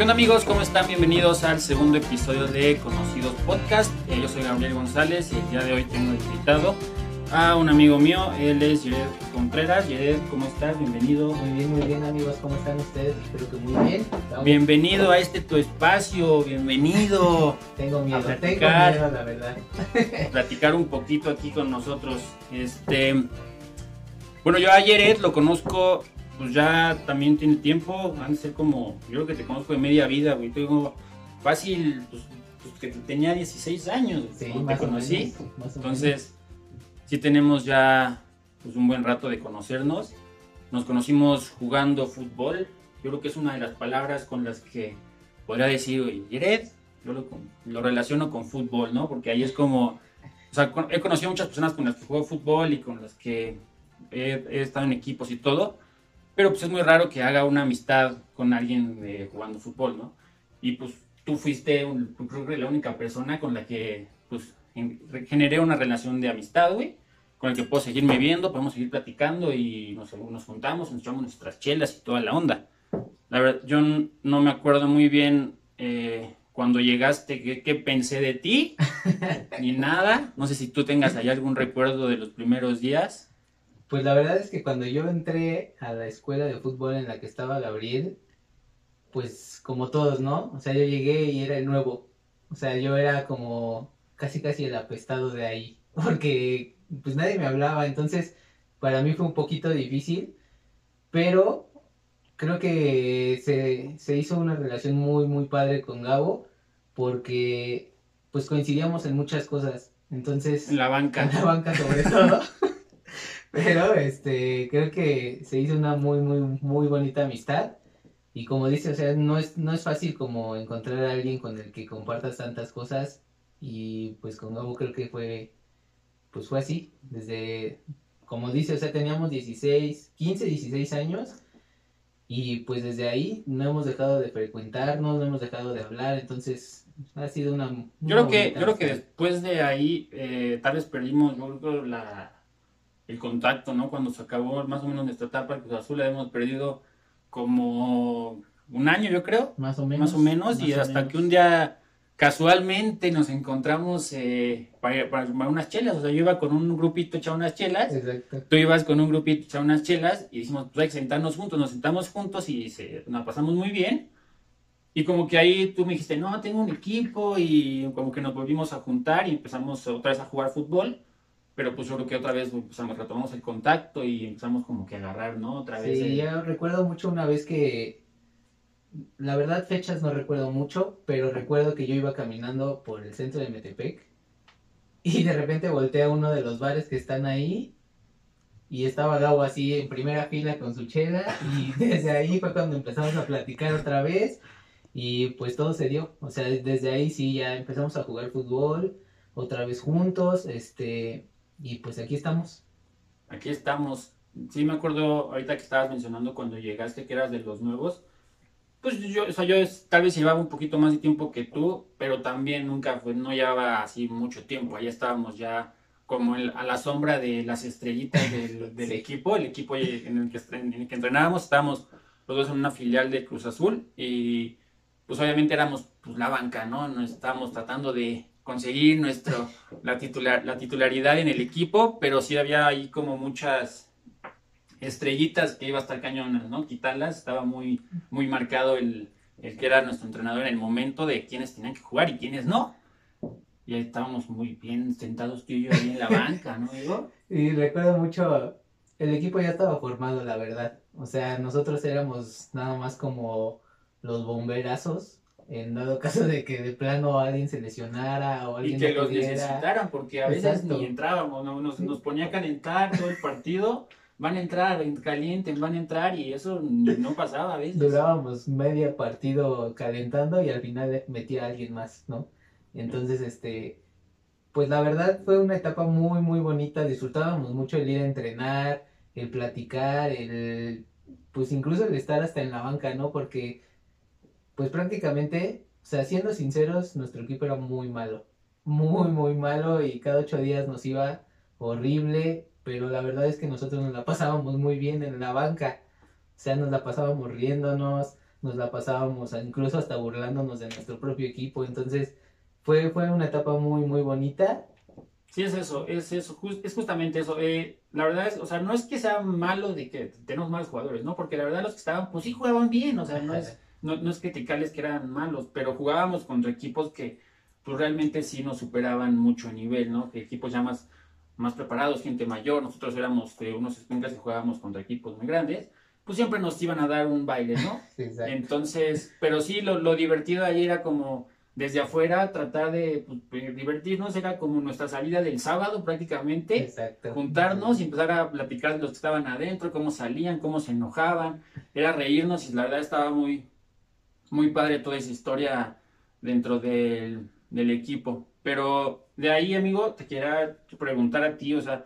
¿Qué onda amigos? ¿Cómo están? Bienvenidos al segundo episodio de Conocidos Podcast. Eh, yo soy Gabriel González y el día de hoy tengo invitado a un amigo mío. Él es Jared Contreras. Jared, ¿cómo estás? Bienvenido. Muy bien, muy bien amigos, ¿cómo están ustedes? Espero que muy bien. Estamos- Bienvenido a este tu espacio. Bienvenido. Tengo miedo, a tengo platicar. miedo, la verdad. platicar un poquito aquí con nosotros. Este, bueno, yo a Jared lo conozco, pues ya también tiene tiempo, van a ser como, yo creo que te conozco de media vida, güey. Tengo fácil, pues, pues, que tenía 16 años Sí, cuando te conocí. menos, Entonces, sí tenemos ya pues, un buen rato de conocernos. Nos conocimos jugando fútbol. Yo creo que es una de las palabras con las que podría decir, oye, Jared, yo lo, relaciono con fútbol, ¿no? Porque ahí es como, o sea, he conocido muchas personas con las que juego fútbol y con las que he, he estado en equipos y todo, pero pues es muy raro que haga una amistad con alguien eh, jugando fútbol, ¿no? Y pues tú fuiste un- creo que la única persona con la que pues en- generé una relación de amistad, güey, con el que puedo seguirme viendo, podemos seguir platicando y nos, nos juntamos, nos echamos nuestras chelas y toda la onda. La verdad, yo no me acuerdo muy bien eh, cuando llegaste qué, qué pensé de ti, ni nada. No sé si tú tengas ahí algún recuerdo de los primeros días. Pues la verdad es que cuando yo entré a la escuela de fútbol en la que estaba Gabriel, pues como todos, ¿no? O sea, yo llegué y era el nuevo. O sea, yo era como casi casi el apestado de ahí, porque pues nadie me hablaba, entonces para mí fue un poquito difícil, pero creo que se, se hizo una relación muy, muy padre con Gabo, porque pues coincidíamos en muchas cosas, entonces En la banca. en la banca sobre todo. Pero este, creo que se hizo una muy, muy, muy bonita amistad. Y como dice, o sea, no es, no es fácil como encontrar a alguien con el que compartas tantas cosas. Y pues con Gabo creo que fue, pues fue así. Desde, como dice, o sea, teníamos 16, 15, 16 años. Y pues desde ahí no hemos dejado de frecuentarnos, no hemos dejado de hablar. Entonces ha sido una... Yo creo que, yo creo que después de ahí, eh, tal vez perdimos, yo creo, la, el contacto, ¿no? Cuando se acabó más o menos nuestra etapa el Cruz Azul, la hemos perdido como un año, yo creo, Más o menos. más o menos, y más o hasta menos. que un día casualmente nos encontramos eh, para, para unas chelas, o sea, yo iba con un grupito echar unas chelas, Exacto. tú ibas con un grupito echar unas chelas, y dijimos, pues hay que sentarnos juntos, nos sentamos juntos y se, nos pasamos muy bien. Y como que ahí tú me dijiste, no, tengo un equipo y como que nos volvimos a juntar y empezamos otra vez a jugar fútbol. Pero pues yo creo que otra vez empezamos, retomamos el contacto y empezamos como que a agarrar, ¿no? Otra vez. Sí, el- yo recuerdo mucho una vez que, la verdad fechas no recuerdo mucho, pero recuerdo que yo iba caminando por el centro de Metepec y de repente volteé a uno de los bares que están ahí y estaba Gabo así en primera fila con su chela y desde ahí fue cuando empezamos a platicar otra vez y pues todo se dio, o sea, desde ahí sí ya empezamos a jugar fútbol otra vez juntos, este, y pues aquí estamos. Aquí estamos. Sí, me acuerdo ahorita que estabas mencionando cuando llegaste que eras de los nuevos. Pues yo, o sea, yo es- tal vez llevaba un poquito más de tiempo que tú, pero también nunca fue, no llevaba así mucho tiempo. Ahí estábamos ya como el- a la sombra de las estrellitas del, del Sí. equipo, el equipo en el, que, en el que entrenábamos, estábamos los dos en una filial de Cruz Azul y pues obviamente éramos pues, la banca, ¿no? Nos estábamos tratando de conseguir nuestro, la, titular, la titularidad en el equipo, pero sí había ahí como muchas estrellitas que iba a estar cañonas, ¿no? Quitarlas, estaba muy, muy marcado el, el que era nuestro entrenador en el momento de quiénes tenían que jugar y quiénes no. Y ahí estábamos muy bien sentados tú y yo ahí en la banca, ¿no, Diego? Y recuerdo mucho, el equipo ya estaba formado, la verdad. O sea, nosotros éramos nada más como los bomberazos, en dado caso de que de plano alguien se lesionara o Y alguien que no los pudiera. necesitaran, porque a veces Exacto. ni entrábamos, ¿no? nos, nos ponía a calentar todo el partido. Van a entrar, calienten, van a entrar, y eso no pasaba a veces. Durábamos media partido calentando y al final metía a alguien más, ¿no? Entonces, este, pues la verdad fue una etapa muy, muy bonita. Disfrutábamos mucho el ir a entrenar, el platicar, el, pues incluso el estar hasta en la banca, ¿no? Porque, pues prácticamente, o sea, siendo sinceros, nuestro equipo era muy malo. Muy, muy malo y cada ocho días nos iba horrible, pero la verdad es que nosotros nos la pasábamos muy bien en la banca. O sea, nos la pasábamos riéndonos, nos la pasábamos incluso hasta burlándonos de nuestro propio equipo, entonces fue, fue una etapa muy, muy bonita. Sí, es eso, es eso, es justamente eso. Eh, la verdad es, o sea, no es que sea malo de que tenemos malos jugadores, ¿no? Porque la verdad los que estaban, pues sí jugaban bien, o sea, no es, no, no es criticarles que eran malos, pero jugábamos contra equipos que, pues realmente sí nos superaban mucho a nivel, ¿no? Que equipos ya más, más preparados, gente mayor, nosotros éramos eh, unos espincas y jugábamos contra equipos muy grandes, pues siempre nos iban a dar un baile, ¿no? Exacto. Entonces, pero sí, lo, lo divertido ahí era como desde afuera tratar de pues, divertirnos, era como nuestra salida del sábado prácticamente, Exacto. juntarnos y empezar a platicar de los que estaban adentro, cómo salían, cómo se enojaban, era reírnos y la verdad estaba muy, muy padre toda esa historia dentro del, del equipo. Pero de ahí, amigo, te quería preguntar a ti, o sea,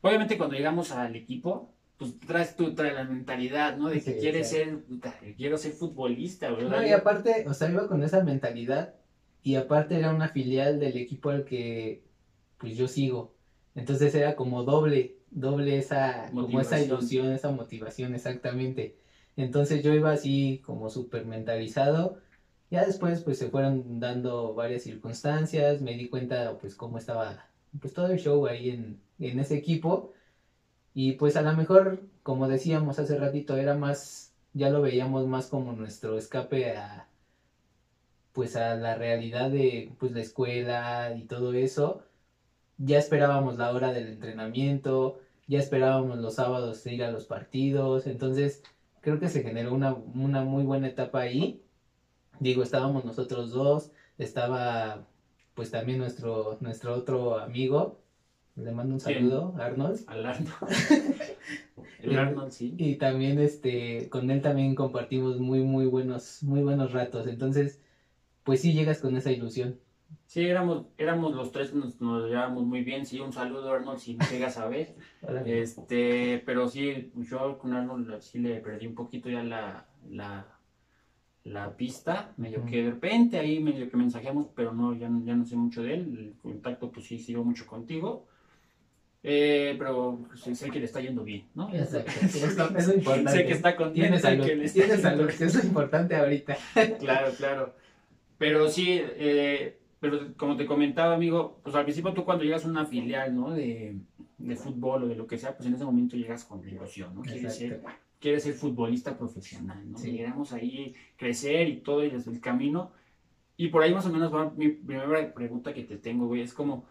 obviamente cuando llegamos al equipo, pues traes tú, traes la mentalidad, ¿no? De que quieres ser, quiero ser futbolista, ¿verdad? No, y aparte, o sea, iba con esa mentalidad y aparte era una filial del equipo al que pues yo sigo. Entonces era como doble, doble esa, como esa ilusión, esa motivación exactamente. Entonces yo iba así como súper mentalizado. Ya después pues se fueron dando varias circunstancias, me di cuenta pues cómo estaba pues todo el show ahí en, en ese equipo. Y pues a lo mejor, como decíamos hace ratito, era más, ya lo veíamos más como nuestro escape a, pues a la realidad de pues la escuela y todo eso, ya esperábamos la hora del entrenamiento, ya esperábamos los sábados ir a los partidos, entonces creo que se generó una, una muy buena etapa ahí. Digo, estábamos nosotros dos, estaba pues también nuestro, nuestro otro amigo, le mando un saludo, Arnold. Al Arnold. El Arnold, sí. Y también este, con él también compartimos muy, muy buenos, muy buenos ratos. Entonces, pues sí llegas con esa ilusión. Sí, éramos, éramos los tres, nos, nos llevábamos muy bien. Sí, un saludo, Arnold, si llegas a ver. este, pero sí, yo con Arnold sí le perdí un poquito ya la, la, la pista. Medio que de repente ahí medio que mensajeamos, pero no, ya, ya no sé mucho de él. El contacto, pues sí, sigo mucho contigo. Eh, pero sé, que le está yendo bien, ¿no? Exacto. Eso, es importante. sé que está. Tienes salud, que le está salud, eso es importante ahorita. claro, claro. Pero sí, eh, pero como te comentaba, amigo, pues al principio tú cuando llegas a una filial, ¿no? De, de fútbol o de lo que sea, pues en ese momento llegas con ilusión, ¿no? Quieres ser, quieres ser futbolista profesional, ¿no? Sí. Llegamos ahí, crecer y todo, y desde el camino. Y por ahí más o menos va mi primera pregunta que te tengo, güey, es como,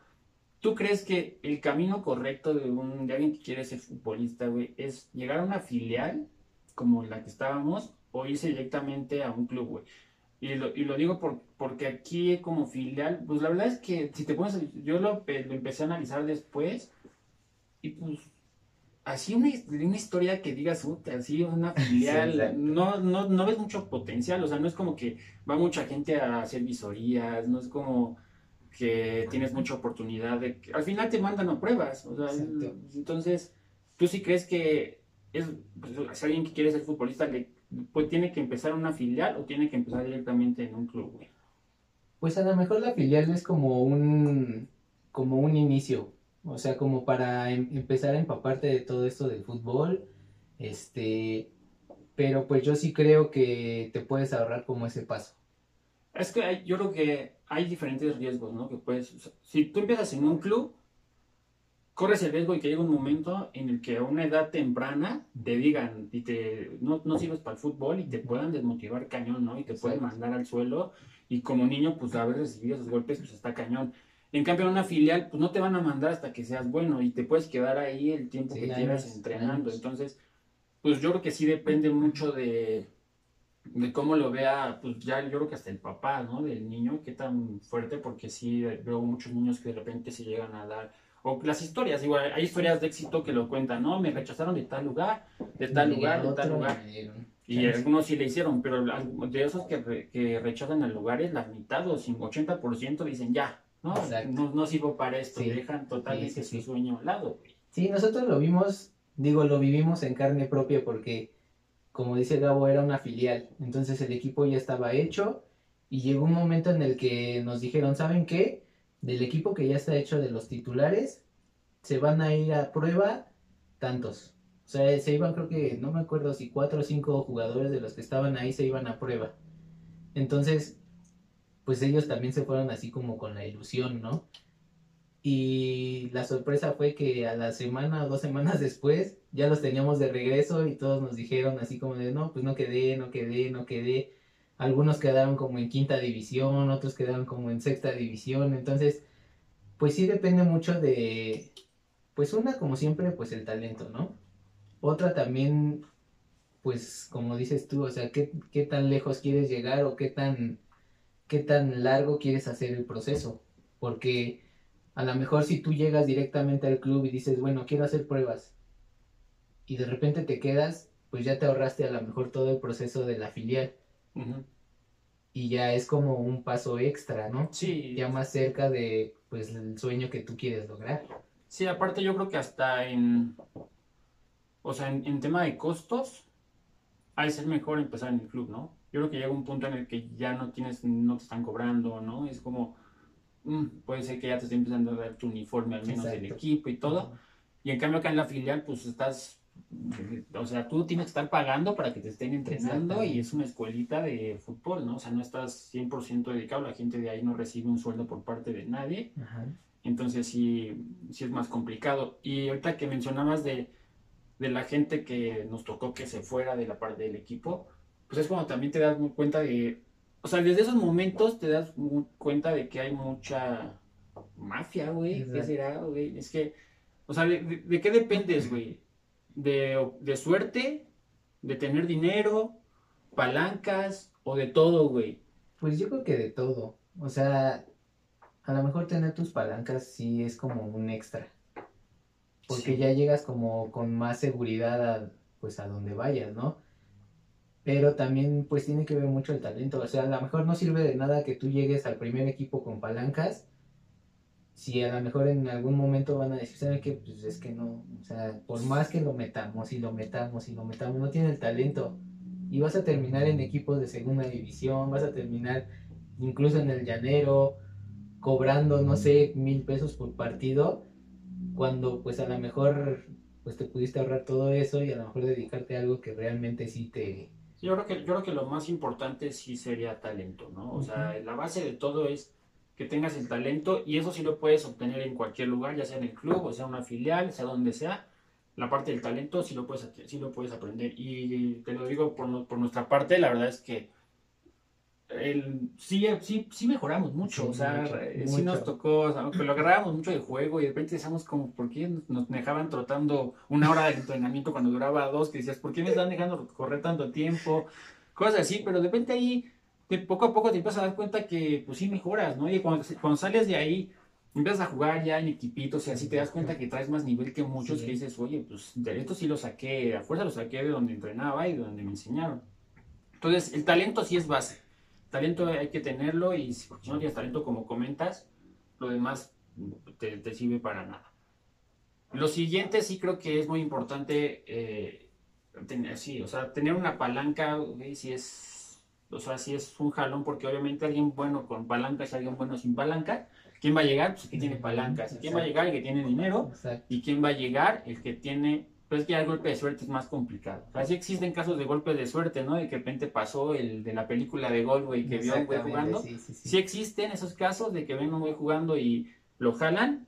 ¿tú crees que el camino correcto de, un, de alguien que quiere ser futbolista, güey, es llegar a una filial como la que estábamos o irse directamente a un club, güey? Y lo, y lo digo por, porque aquí como filial, pues la verdad es que si te pones, yo lo, lo empecé a analizar después y pues así una, una historia que digas, así una filial, no, no, no ves mucho potencial, o sea, no es como que va mucha gente a hacer visorías, no es como que tienes mucha oportunidad de que al final te mandan a pruebas, o sea, entonces, ¿tú sí crees que es, pues, si alguien que quiere ser futbolista le pues tiene que empezar una filial o tiene que empezar directamente en un club, Pues a lo mejor la filial es como un, como un inicio, o sea, como para em, empezar a empaparte de todo esto del fútbol, este, pero pues yo sí creo que te puedes ahorrar como ese paso. Es que yo creo que hay diferentes riesgos, ¿no? Que puedes, si tú empiezas en un club, corres el riesgo de que llegue un momento en el que a una edad temprana te digan y te no, no sirves para el fútbol y te puedan desmotivar cañón, ¿no? Y te pueden mandar al suelo y como niño pues haber recibido esos golpes pues está cañón. En cambio en una filial pues no te van a mandar hasta que seas bueno y te puedes quedar ahí el tiempo que quieras entrenando. Entonces pues yo creo que sí depende mucho de, de cómo lo vea, pues ya yo creo que hasta el papá, ¿no? Del niño, qué tan fuerte, porque sí veo muchos niños que de repente se llegan a dar o las historias, igual, hay historias de éxito que lo cuentan, ¿no? Me rechazaron de tal lugar, de tal lugar, de tal lugar. Y algunos sí le hicieron, pero de esos que, que rechazan el lugares, la mitad o 80% dicen ya, ¿no? No, no sirvo para esto, dejan totalmente su sueño al lado. Sí, nosotros lo vimos, digo, lo vivimos en carne propia porque, como dice Gabo, era una filial. Entonces el equipo ya estaba hecho y llegó un momento en el que nos dijeron, ¿saben qué? Del equipo que ya está hecho de los titulares, se van a ir a prueba tantos. O sea, se iban, creo que, no me acuerdo si cuatro o cinco jugadores de los que estaban ahí se iban a prueba. Entonces, pues ellos también se fueron así como con la ilusión, ¿no? Y la sorpresa fue que a la semana o dos semanas después ya los teníamos de regreso y todos nos dijeron así como de, no, pues no quedé, no quedé, no quedé. Algunos quedaron como en quinta división, otros quedaron como en sexta división. Entonces, pues sí depende mucho de, pues una como siempre, pues el talento, ¿no? Otra también, pues como dices tú, o sea, qué, tan lejos quieres llegar o qué tan, qué tan largo quieres hacer el proceso. Porque a lo mejor si tú llegas directamente al club y dices, bueno, quiero hacer pruebas, y de repente te quedas, pues ya te ahorraste a lo mejor todo el proceso de la filial. Y ya es como un paso extra, ¿no? Sí. Ya más cerca de, pues, el sueño que tú quieres lograr. Sí, aparte yo creo que hasta en, o sea, en, tema de costos, ha de ser mejor empezar en el club, ¿no? Yo creo que llega un punto en el que ya no tienes, no te están cobrando, ¿no? Es como, Mm, puede ser que ya te esté empezando a dar tu uniforme al menos del equipo y todo. Y en cambio acá en la filial, pues estás, o sea, tú tienes que estar pagando para que te estén entrenando y es una escuelita de fútbol, ¿no? O sea, no estás 100% dedicado, la gente de ahí no recibe un sueldo por parte de nadie. Entonces sí, sí es más complicado. Y ahorita que mencionabas de, de la gente que nos tocó que se fuera de la parte del equipo, pues es cuando también te das cuenta de o sea, desde esos momentos te das cuenta de que hay mucha mafia, güey. ¿Qué será, güey? Es que, o sea, ¿de, qué dependes, güey? ¿De, ¿De suerte? ¿De tener dinero? ¿Palancas? ¿O de todo, güey? Pues yo creo que de todo. O sea, a lo mejor tener tus palancas sí es como un extra. Porque ya llegas como con más seguridad a, pues a donde vayas, ¿no? pero también pues tiene que ver mucho el talento. O sea, a lo mejor no sirve de nada que tú llegues al primer equipo con palancas, si a lo mejor en algún momento van a decir, ¿saben qué? Pues es que no, o sea, por más que lo metamos y lo metamos y lo metamos, no tiene el talento. Y vas a terminar en equipos de segunda división, vas a terminar incluso en el llanero, cobrando, no sé, mil pesos por partido, cuando pues a lo mejor pues te pudiste ahorrar todo eso y a lo mejor dedicarte a algo que realmente sí te, yo creo que, yo creo que lo más importante sí sería talento, ¿no? O sea, la base de todo es que tengas el talento y eso sí lo puedes obtener en cualquier lugar, ya sea en el club, o sea una filial, sea donde sea. La parte del talento sí lo puedes, sí lo puedes aprender. Y te lo digo por, por nuestra parte, la verdad es que el, sí, sí, sí mejoramos mucho, o sea, eh, sí nos tocó, o sea, lo agarrábamos mucho de juego y de repente decíamos como, ¿por qué nos dejaban trotando una hora de entrenamiento cuando duraba dos? Que decías, ¿por qué me están dejando correr tanto tiempo? Cosas así, pero de repente ahí, de poco a poco te empiezas a dar cuenta que, pues sí mejoras, ¿no? Y cuando, cuando sales de ahí, empiezas a jugar ya en equipitos y así te das cuenta que traes más nivel que muchos que dices, oye, pues de esto sí lo saqué, a fuerza lo saqué de donde entrenaba y de donde me enseñaron. Entonces, el talento sí es base talento hay que tenerlo y si no tienes talento como comentas, lo demás te, sirve para nada. Lo siguiente sí creo que es muy importante, eh, tener, sí, o sea, tener una palanca, si es, o sea, si es un jalón, porque obviamente alguien bueno con palanca es alguien bueno sin palanca. ¿Quién va a llegar? Pues el que tiene palancas. ¿Quién va a llegar? El que tiene dinero. ¿Y quién va a llegar? El que tiene pero es que el golpe de suerte es más complicado. O sea, sí existen casos de golpe de suerte, ¿no? De que de repente pasó el de la película de gol, güey, que vio a un güey jugando. Sí, sí, existen esos casos de que ven a un güey jugando y lo jalan,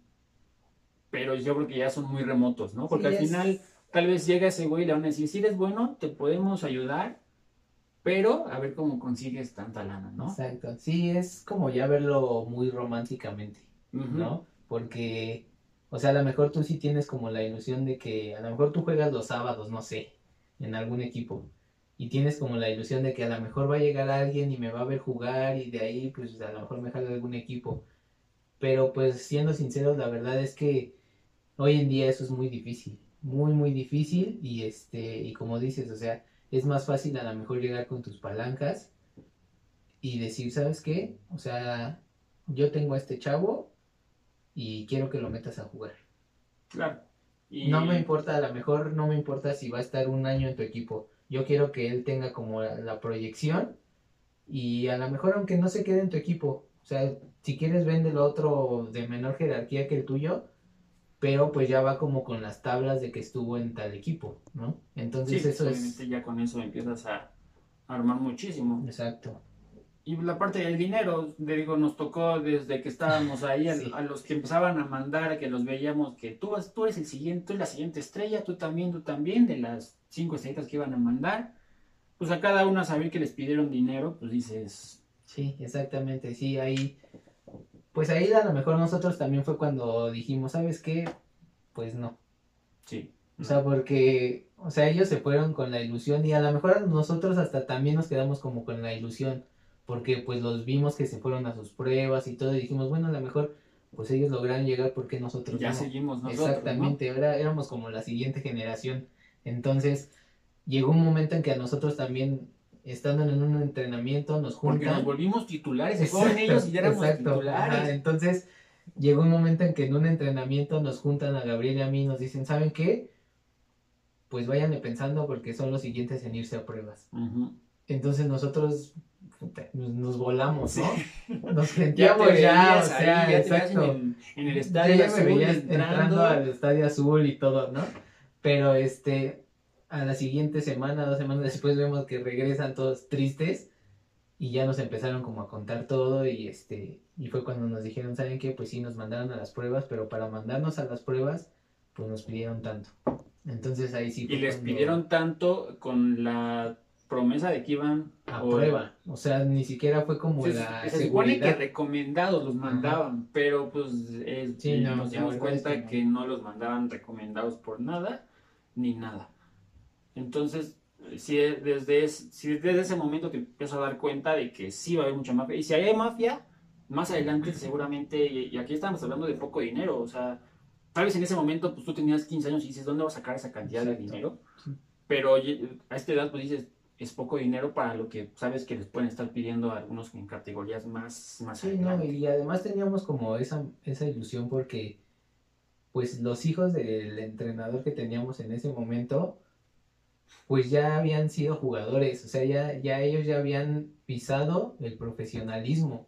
pero yo creo que ya son muy remotos, ¿no? Porque al final tal vez llega ese güey y le van a decir, si eres bueno, te podemos ayudar, pero a ver cómo consigues tanta lana, ¿no? Exacto. Sí, es como ya verlo muy románticamente, ¿no? Porque o sea, a lo mejor tú sí tienes como la ilusión de que a lo mejor tú juegas los sábados, no sé, en algún equipo. Y tienes como la ilusión de que a lo mejor va a llegar alguien y me va a ver jugar y de ahí pues a lo mejor me jala algún equipo. Pero pues siendo sinceros, la verdad es que hoy en día eso es muy difícil, muy muy difícil y este y como dices, o sea, es más fácil a lo mejor llegar con tus palancas y decir, ¿sabes qué? O sea, yo tengo a este chavo y quiero que lo metas a jugar. Claro. No me importa, a lo mejor no me importa si va a estar un año en tu equipo. Yo quiero que él tenga como la, proyección y a lo mejor aunque no se quede en tu equipo, o sea, si quieres véndelo a otro de menor jerarquía que el tuyo, pero pues ya va como con las tablas de que estuvo en tal equipo, ¿no? Entonces Sí, eso obviamente es... ya con eso empiezas a armar muchísimo. Exacto. Y la parte del dinero, te digo, nos tocó desde que estábamos ahí, a, Sí. a los que empezaban a mandar, que los veíamos, que tú, tú eres el siguiente, tú eres la siguiente estrella, tú también, tú también, de las cinco estrellitas que iban a mandar. Pues a cada uno a saber que les pidieron dinero, pues dices, Sí, exactamente, sí, ahí, pues ahí a lo mejor nosotros también fue cuando dijimos, ¿sabes qué? Pues no, sí. o sea, porque, o sea, ellos se fueron con la ilusión y a lo mejor nosotros hasta también nos quedamos como con la ilusión, porque pues los vimos que se fueron a sus pruebas y todo y dijimos, bueno, a lo mejor pues ellos lograron llegar porque nosotros ya no. seguimos nosotros. Exactamente, ahora éramos como la siguiente generación. Entonces, llegó un momento en que a nosotros también, estando en un entrenamiento, nos ¿no? Porque juntan. nos volvimos titulares, se fueron ellos y ya éramos exacto, titulares. ajá, entonces, llegó un momento en que en un entrenamiento nos juntan a Gabriel y a mí y nos dicen, ¿saben qué? Pues váyanle pensando porque son los siguientes en irse a pruebas. Entonces nosotros nos, nos volamos, Sí. ¿no? Nos Ya te genteamos ya, veías o ahí, sea, ya veías exacto. en el, en el estadio ya me azul veía entrando. entrando al estadio azul y todo, ¿no? Pero este, a la siguiente semana, dos semanas después vemos que regresan todos tristes y ya nos empezaron como a contar todo y este, y fue cuando nos dijeron, ¿saben qué? Pues sí, nos mandaron a las pruebas, pero para mandarnos a las pruebas, pues nos pidieron tanto. Entonces ahí sí Y les cuando- pidieron tanto con la promesa de que iban a o- prueba, o sea, ni siquiera fue como Se, la se supone que seguridad. recomendados los mandaban, pero pues eh, Sí, no, nos dimos verdad es cuenta que que no. no. los mandaban recomendados por nada ni nada. Entonces, si es- desde, es- si desde ese momento te empiezas a dar cuenta de que sí va a haber mucha mafia, y si hay mafia, más adelante seguramente, y, y aquí estamos hablando de poco dinero, o sea, tal vez en ese momento pues tú tenías 15 años y dices, ¿dónde vas a sacar esa cantidad de dinero? Sí. Pero a esta edad pues dices, es poco dinero para lo que sabes que les pueden estar pidiendo a algunos en categorías más, más Sí, no, y además teníamos como esa, esa ilusión porque pues los hijos del entrenador que teníamos en ese momento pues ya habían sido jugadores, o sea, ya, ya ellos ya habían pisado el profesionalismo.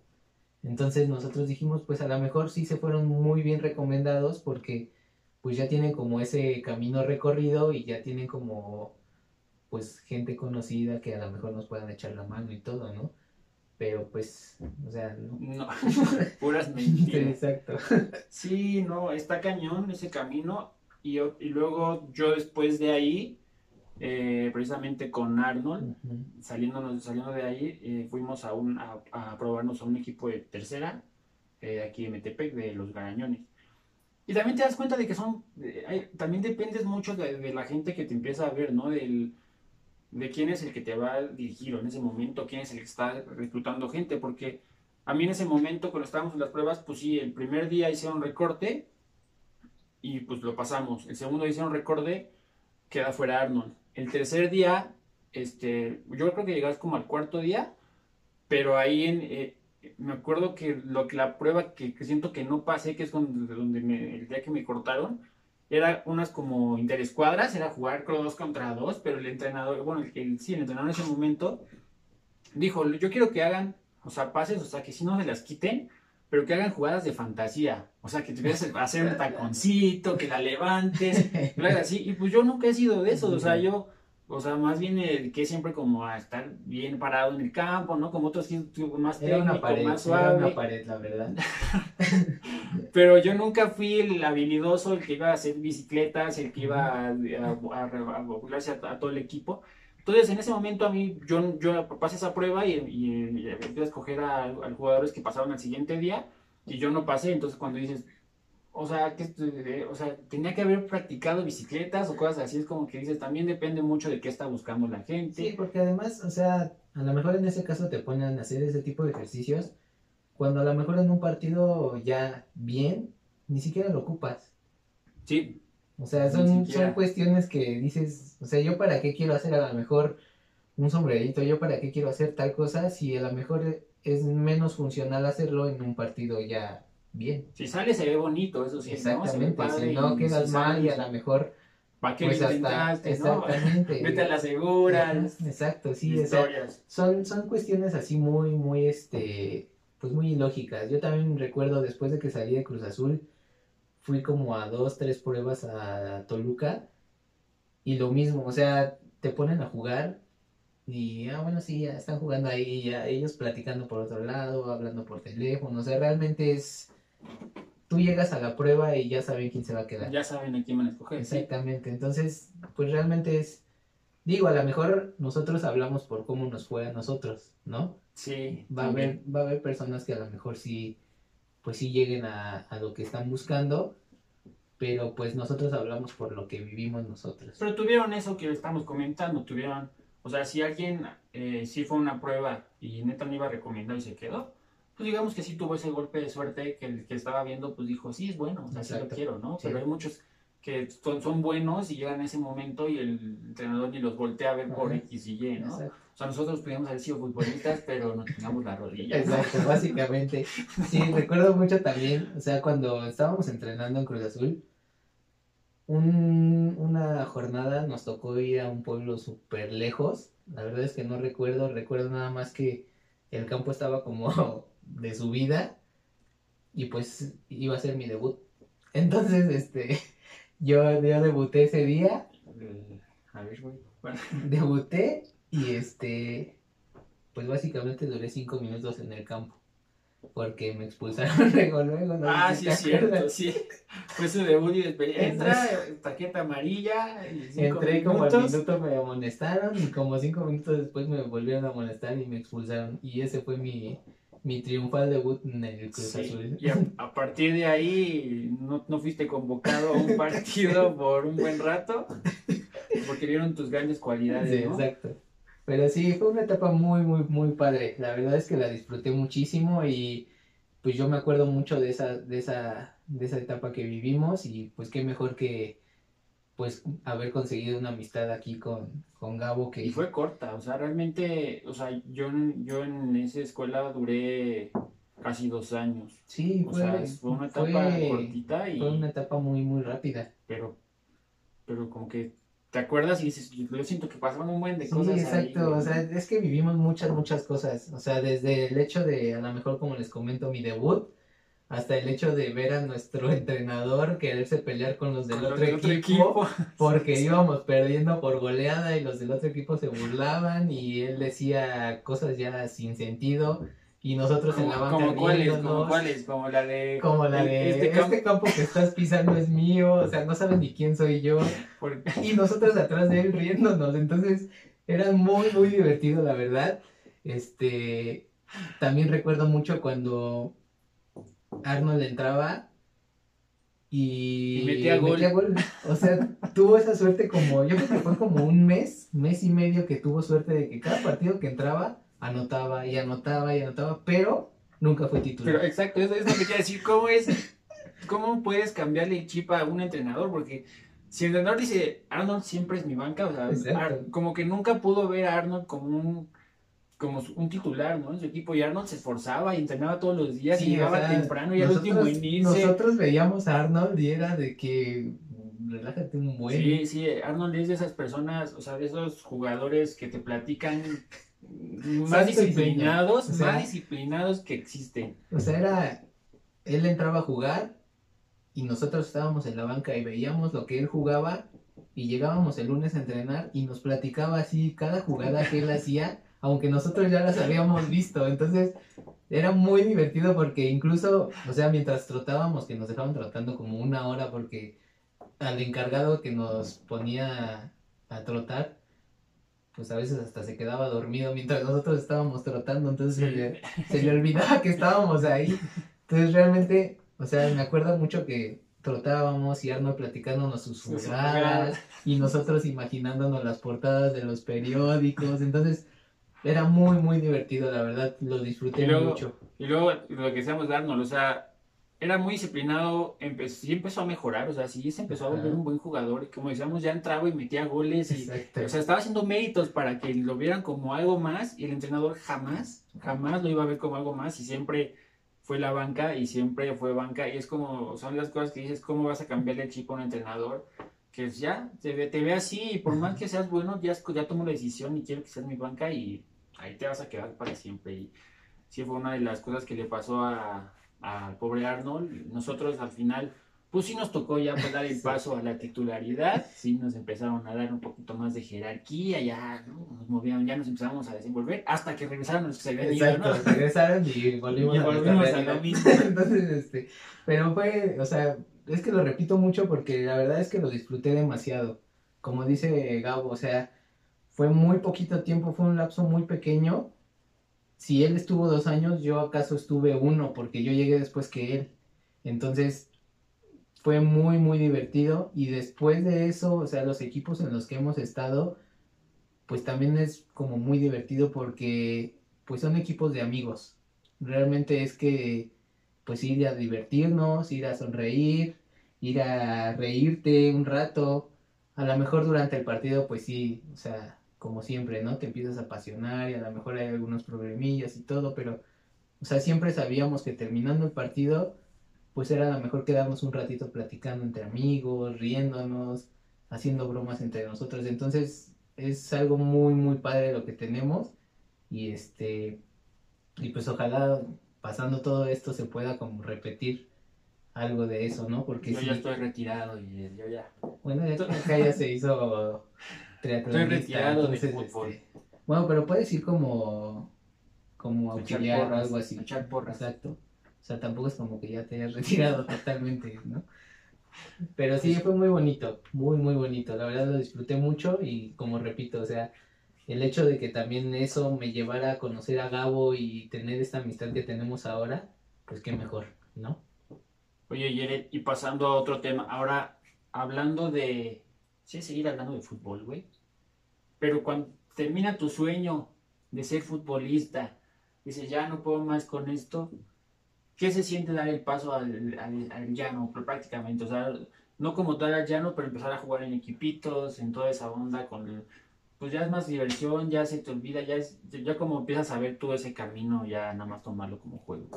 Entonces nosotros dijimos, pues a lo mejor sí se fueron muy bien recomendados porque pues ya tienen como ese camino recorrido y ya tienen como pues gente conocida que a lo mejor nos puedan echar la mano y todo, ¿no? Pero pues, o sea, no. No, puras Sí, mentiras. exacto. Sí, no, está cañón ese camino. Y, yo- y luego yo después de ahí, eh, precisamente con Arnold, Ujú. saliendo, saliendo de ahí, eh, fuimos a, un, a, a probarnos a un equipo de tercera, eh, aquí de Metepec, de los Garañones. Y también te das cuenta de que son, eh, hay- también dependes mucho de, de la gente que te empieza a ver, ¿no? Del, de quién es el que te va a dirigir o en ese momento, quién es el que está reclutando gente, porque a mí en ese momento, cuando estábamos en las pruebas, pues sí, el primer día hicieron recorte y pues lo pasamos. El segundo día hicieron recorte, queda fuera Arnold. El tercer día, este, yo creo que llegas como al cuarto día, pero ahí eh, me acuerdo que, lo, que la prueba que, siento que no pasé, que es donde, donde me- el día que me cortaron, era unas como interescuadras, era jugar creo dos contra dos, pero el entrenador, bueno, el, el- sí, el entrenador en ese momento dijo, yo quiero que hagan, o sea, pases, o sea, que si no se las quiten, pero que hagan jugadas de fantasía, o sea, que te empieces a hacer un taconcito, que la levantes, así, y pues yo nunca he sido de eso, o sea, yo, o sea, más bien el que siempre como a estar bien parado en el campo, ¿no? Como otros que más Era una técnico, pared, más era suave. una pared, la verdad. Pero yo nunca fui el habilidoso, el que iba a hacer bicicletas, el que iba a, a, a todo el equipo. Entonces, en ese momento a mí, yo, yo pasé esa prueba y, y, y empecé a escoger a, a los jugadores que pasaron al siguiente día y yo no pasé. Entonces, cuando dices, o sea, que, o sea, tenía que haber practicado bicicletas o cosas así, es como que dices, también depende mucho de qué está buscando la gente. Sí, porque además, o sea, a lo mejor en ese caso te ponen a hacer ese tipo de ejercicios cuando a lo mejor en un partido ya bien, ni siquiera lo ocupas. Sí, O sea, son, son cuestiones que dices, o sea, yo para qué quiero hacer a lo mejor un sombrerito, yo para qué quiero hacer tal cosa si a lo mejor es menos funcional hacerlo en un partido ya bien. si sale se ve bonito, eso sí, Exactamente, si no quedas si mal y a lo mejor ¿Para qué pues lo hasta intentaste, no? exactamente. Vete a la segura, Exacto, sí, o sea, historias. son, son cuestiones así muy, muy, este, pues muy ilógicas. Yo también recuerdo después de que salí de Cruz Azul, fui como a dos, tres pruebas a Toluca y lo mismo, o sea, te ponen a jugar y, ah, bueno, sí, ya están jugando ahí, ya ellos platicando por otro lado, hablando por teléfono, o sea, realmente es, tú llegas a la prueba y ya saben quién se va a quedar. Ya saben a quién van a escoger. Exactamente, entonces, pues realmente es, digo, a lo mejor nosotros hablamos por cómo nos fue a nosotros, ¿no? Sí. Va a haber, va a haber personas que a lo mejor sí, pues sí lleguen a, a lo que están buscando, pero pues nosotros hablamos por lo que vivimos nosotros. Pero tuvieron eso que estamos comentando, tuvieron, o sea, si alguien eh, sí fue una prueba y neta no iba a recomendar y se quedó, pues digamos que sí tuvo ese golpe de suerte que el que estaba viendo pues dijo, sí es bueno, o sea, sí lo quiero, ¿no? Sí. Pero hay muchos que son, son buenos y llegan a ese momento y el entrenador ni los voltea a ver por Ajá. X y Y, ¿no? Exacto. Sea, nosotros podríamos haber sido futbolistas, pero nos teníamos la rodilla. Exacto, básicamente. Sí, recuerdo mucho también, o sea, cuando estábamos entrenando en Cruz Azul, un- una jornada nos tocó ir a un pueblo súper lejos. La verdad es que no recuerdo, recuerdo nada más que el campo estaba como de subida y pues iba a ser mi debut. Entonces, este, yo, yo debuté ese día Eh, A ver, güey. Bueno, debuté y este, pues básicamente duré cinco minutos en el campo. Porque me expulsaron luego, luego. no ah, sí, es cierto, sí. Fue su debut y despedida. Entra, tarjeta amarilla. Y Entré como al minutos. minuto me amonestaron y como cinco minutos después me volvieron a amonestar y me expulsaron. Y ese fue mi, mi triunfal debut en el Cruz Sí, Azul. y a, a partir de ahí no, no fuiste convocado a un partido por un buen rato porque vieron tus grandes cualidades, Sí, ¿no? exacto. Pero sí, fue una etapa muy, muy, muy padre. La verdad es que la disfruté muchísimo y pues yo me acuerdo mucho de esa, de esa, de esa etapa que vivimos y pues qué mejor que pues haber conseguido una amistad aquí con, con Gabo que Y fue corta, o sea, realmente, o sea, yo, en- yo en esa escuela duré casi dos años. sí, O fue, sea, fue una etapa fue- cortita y fue una etapa muy, muy rápida. pero, pero como que te acuerdas y dices, yo siento que pasaron un buen de Sí, cosas ahí, exacto, o sea, es que vivimos muchas, muchas cosas, o sea, desde el hecho de, a lo mejor como les comento, mi debut, hasta el hecho de ver a nuestro entrenador quererse pelear con los del con otro, del otro equipo, equipo. porque íbamos perdiendo por goleada y los del otro equipo se burlaban y él decía cosas ya sin sentido y nosotros en la banca como cuáles, como cuáles, como la de como la el- de este este campo, que estás pisando es mío, o sea, no saben ni quién soy yo. y nosotros atrás de él riéndonos. Entonces era muy, muy divertido, la verdad. Este, también recuerdo mucho cuando Arnold entraba y, Y metía gol. O sea, tuvo esa suerte como, yo creo que fue como un mes, mes y medio que tuvo suerte de que cada partido que entraba anotaba y anotaba y anotaba, pero nunca fue titular. Pero exacto, eso es lo que quiero decir. ¿Cómo es? ¿Cómo puedes cambiarle el chip a un entrenador? Porque si el entrenador dice Arnold siempre es mi banca, o sea. Ar- como que nunca pudo ver a Arnold como un como un titular, ¿no? En su equipo y Arnold se esforzaba y entrenaba todos los días y o llegaba sea, temprano y al último irse. nosotros veíamos a Arnold y era de que relájate un buen. Sí, sí, Arnold es de esas personas, o sea, de esos jugadores que te platican más disciplinados, O sea, más disciplinados que existen. O sea, era. Él entraba a jugar y nosotros estábamos en la banca y veíamos lo que él jugaba y llegábamos el lunes a entrenar y nos platicaba así cada jugada que él hacía, aunque nosotros ya las habíamos visto. Entonces era muy divertido porque incluso, o sea, mientras trotábamos, que nos dejaban trotando como una hora porque al encargado que nos ponía a trotar, pues a veces hasta se quedaba dormido mientras nosotros estábamos trotando, entonces se, le, se le olvidaba que estábamos ahí. Entonces realmente, o sea, me acuerdo mucho que trotábamos y Arnold platicándonos sus jugadas jugadas. y nosotros imaginándonos las portadas de los periódicos, entonces era muy muy divertido, la verdad, lo disfruté Y luego- mucho. Y luego lo que decíamos de Arnold, o sea, era muy disciplinado, empe- sí empezó a mejorar, o sea, sí se empezó a volver un buen jugador, y como decíamos, ya entraba y metía goles, y, o sea, estaba haciendo méritos para que lo vieran como algo más, y el entrenador jamás, jamás lo iba a ver como algo más, y siempre fue la banca, y siempre fue banca, y es como, son las cosas que dices, ¿cómo vas a cambiarle el chip a un entrenador? Que es ya, te ve, te ve así, y por más que seas bueno, ya, ya tomo la decisión y quiero que seas mi banca, y ahí te vas a quedar para siempre, y sí fue una de las cosas que le pasó a, al pobre Arnold. Nosotros al final pues sí nos tocó ya pues, dar el paso a la titularidad, sí nos empezaron a dar un poquito más de jerarquía, ya ¿no? nos movían, ya nos empezamos a desenvolver, hasta que regresaron los que se habían ido, ¿no? regresaron y volvimos, Y a, volvimos nuestra a lo mismo. Entonces, este, pero fue, o sea, es que lo repito mucho porque la verdad es que lo disfruté demasiado. Como dice Gabo, o sea, fue muy poquito tiempo, fue un lapso muy pequeño. Si él estuvo dos años, yo acaso estuve uno, porque yo llegué después que él. Entonces, fue muy, muy divertido. Y después de eso, o sea, los equipos en los que hemos estado, pues también es como muy divertido porque, pues son equipos de amigos. Realmente es que, pues ir a divertirnos, ir a sonreír, ir a reírte un rato. A lo mejor durante el partido, pues sí, o sea, como siempre, ¿no? Te empiezas a apasionar y a lo mejor hay algunos problemillas y todo, pero, o sea, siempre sabíamos que terminando el partido, pues era a lo mejor quedarnos un ratito platicando entre amigos, riéndonos, haciendo bromas entre nosotros. Entonces, es algo muy, muy padre lo que tenemos y este, y pues ojalá pasando todo esto se pueda como repetir algo de eso, ¿no? Porque Yo sí, ya estoy retirado y yo ya bueno, ya acá ya se hizo triatlonista, retirado de entonces, fútbol. este, bueno, pero puedes ir como como auxiliar o algo así. echar porras. Exacto. O sea, tampoco es como que ya te hayas retirado totalmente, ¿no? Pero sí, fue muy bonito, muy, muy bonito. La verdad lo disfruté mucho y como repito, o sea, el hecho de que también eso me llevara a conocer a Gabo y tener esta amistad que tenemos ahora, pues qué mejor, ¿no? Oye, Yeret, y pasando a otro tema, ahora hablando de. Sí, seguir hablando de fútbol, güey. Pero cuando termina tu sueño de ser futbolista, dices, ya no puedo más con esto, ¿qué se siente dar el paso al, al, al llano, prácticamente? O sea, no como tal al llano, pero empezar a jugar en equipitos, en toda esa onda, con. Pues ya es más diversión, ya se te olvida, ya es, ya como empiezas a ver tú ese camino, ya nada más tomarlo como juego.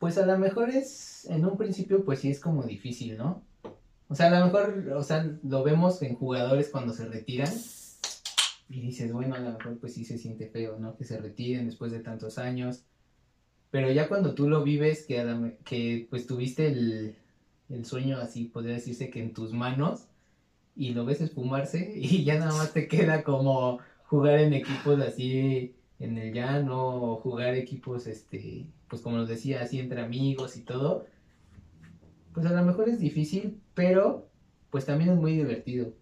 Pues a lo mejor es, en un principio, pues sí es como difícil, ¿no? O sea, a lo mejor, o sea, lo vemos en jugadores cuando se retiran y dices, bueno, a lo mejor pues sí se siente feo, ¿no? Que se retiren después de tantos años. Pero ya cuando tú lo vives, que, que pues tuviste el, el sueño así, podría decirse que en tus manos, y lo ves esfumarse y ya nada más te queda como jugar en equipos así en el llano, o jugar equipos, este, pues como nos decía, así entre amigos y todo, pues a lo mejor es difícil, pero pues también es muy divertido.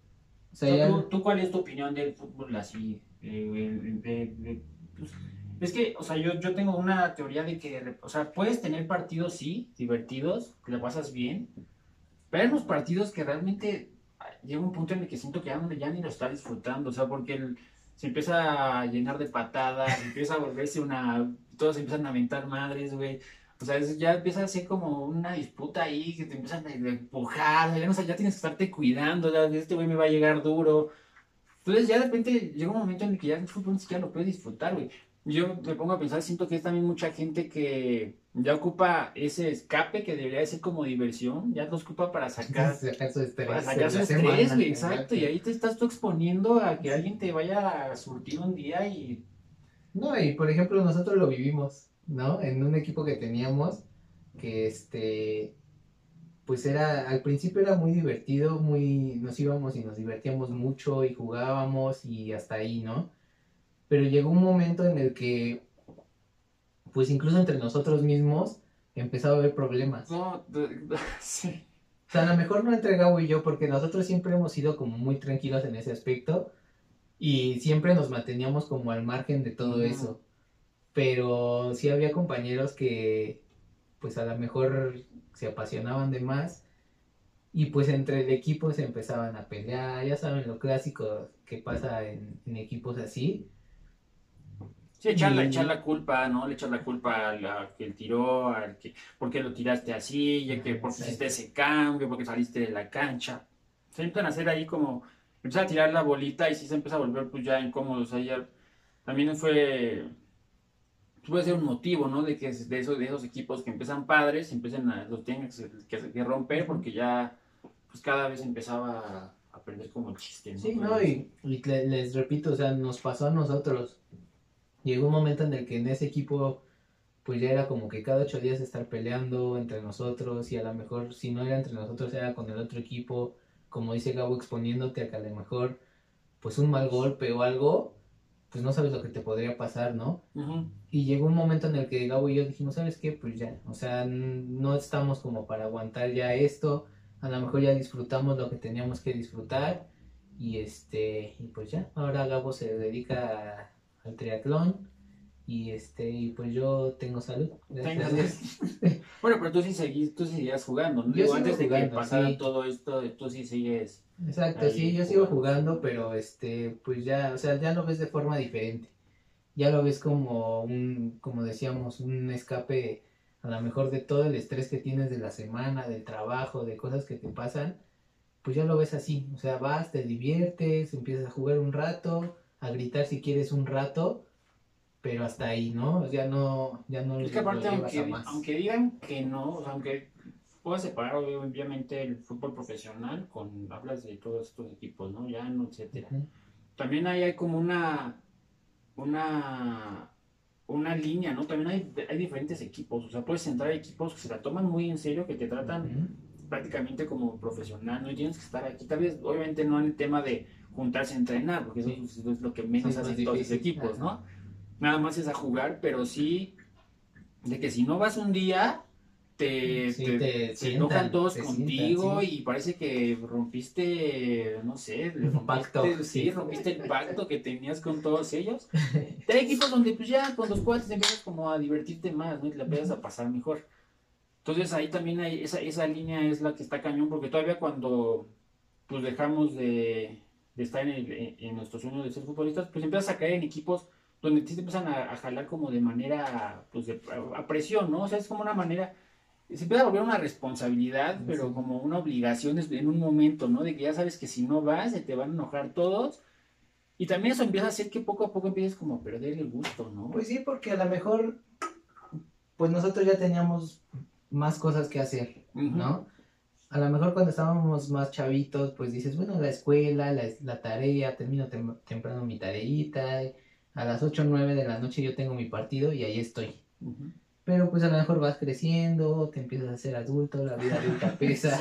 O sea, ya... ¿Tú, tú cuál es tu opinión del fútbol así? Eh, pues, es que, o sea, yo, yo tengo una teoría de que, o sea, puedes tener partidos, sí, divertidos, que le pasas bien, pero hay unos partidos que realmente ah, llega un punto en el que siento que ya, no- ya ni lo está disfrutando, o sea, porque el- se empieza a llenar de patadas, empieza a volverse una, todos empiezan a aventar madres, güey. O sea, es- ya empieza a ser como una disputa ahí, que te empiezan a empujar, ya, no sé, ya tienes que estarte cuidando, ya, este güey me va a llegar duro. Entonces ya de repente llega un momento en el que ya el fútbol ni siquiera lo puedes disfrutar, güey. Yo me pongo a pensar, siento que es también mucha gente que ya ocupa ese escape que debería de ser como diversión, ya lo ocupa para sacar, sacar su estrés. para sacar su estrés, güey, exacto. Y ahí te estás tú exponiendo a que alguien te vaya a surtir un día y No, y por ejemplo, nosotros lo vivimos, ¿no? En un equipo que teníamos, que este, pues era, al principio era muy divertido, muy, nos íbamos y nos divertíamos mucho y jugábamos y hasta ahí, ¿no? Pero llegó un momento en el que, pues incluso entre nosotros mismos, empezaba a haber problemas. no, sí. O sea, a lo mejor no entre Gabo y yo, porque nosotros siempre hemos sido como muy tranquilos en ese aspecto y siempre nos manteníamos como al margen de todo eso. Pero sí había compañeros que, pues a lo mejor se apasionaban de más y pues entre el equipo se empezaban a pelear, ya saben lo clásico que pasa en, en equipos así. Sí, echar la, Y- echar la culpa, ¿no? Le echar la culpa al a que tiró, al que, por qué lo tiraste así, ya que por qué hiciste ese cambio, por qué saliste de la cancha. Se empiezan a hacer ahí como, empiezan a tirar la bolita y sí se empieza a volver pues ya incómodo, o sea, ya también fue, puede ser un motivo, ¿no? De que de esos, de esos equipos que empiezan padres, empiezan a, los tienen que, que- romper porque ya, pues cada vez empezaba a, a perder como el chiste, ¿no? Sí, no, y, y le- les repito, o sea, nos pasó a nosotros. Llegó un momento en el que en ese equipo, pues ya era como que cada ocho días estar peleando entre nosotros y a lo mejor si no era entre nosotros era con el otro equipo, como dice Gabo, exponiéndote a que a lo mejor pues un mal golpe o algo, pues no sabes lo que te podría pasar, ¿no? Y llegó un momento en el que Gabo y yo dijimos, ¿sabes qué? Pues ya, o sea, no estamos como para aguantar ya esto, a lo mejor ya disfrutamos lo que teníamos que disfrutar y este, y pues ya, ahora Gabo se dedica al triatlón y este, y pues yo tengo salud. bueno, pero tú sí seguís, tú seguías jugando, ¿no? Yo antes de que pasara todo esto, tú sí sigues. Exacto, sí, yo sigo jugando, pero este, pues ya, o sea, ya lo ves de forma diferente. Ya lo ves como un, como decíamos, un escape a lo mejor de todo el estrés que tienes de la semana, del trabajo, de cosas que te pasan, pues ya lo ves así. O sea, vas, te diviertes, empiezas a jugar un rato, a gritar si quieres un rato, pero hasta ahí, ¿no? Ya no, ya no es que aparte, aunque, aunque digan que no, o sea, aunque puedas separar obviamente el fútbol profesional con hablas de todos estos equipos, ¿no? Ya no, etcétera. También ahí hay como una una una línea, ¿no? También hay, hay diferentes equipos, o sea, puedes entrar a equipos que se la toman muy en serio, que te tratan prácticamente como profesional, ¿no? Y tienes que estar aquí, tal vez, obviamente no en el tema de juntarse a entrenar, porque eso, es lo que menos hacen todos los equipos, ¿no? Nada más es a jugar, pero sí de que si no vas un día, te, te, enojan todos contigo y parece que rompiste, no sé, un pacto. Sí, rompiste el pacto que tenías con todos ellos. hay equipos donde pues ya con los cuates empiezas como a divertirte más, ¿no? Y te la empiezas a pasar mejor. Entonces ahí también hay, esa, esa línea es la que está cañón, porque todavía cuando pues dejamos de, de estar en, el, en, nuestros sueños de ser futbolistas, pues empiezas a caer en equipos donde te empiezan a, jalar como de manera, pues de, a presión, ¿no? O sea, es como una manera, se empieza a volver una responsabilidad, pero como una obligación en un momento, ¿no? De que ya sabes que si no vas, se te van a enojar todos. Y también eso empieza a hacer que poco a poco empieces como a perder el gusto, ¿no? Pues sí, porque a lo mejor, pues nosotros ya teníamos más cosas que hacer, ¿no? A lo mejor cuando estábamos más chavitos, pues dices, bueno, la escuela, la, la tarea, termino temprano mi tareita, a las 8 o 9 de la noche yo tengo mi partido y ahí estoy. Pero pues a lo mejor vas creciendo, te empiezas a ser adulto, la vida adulta pesa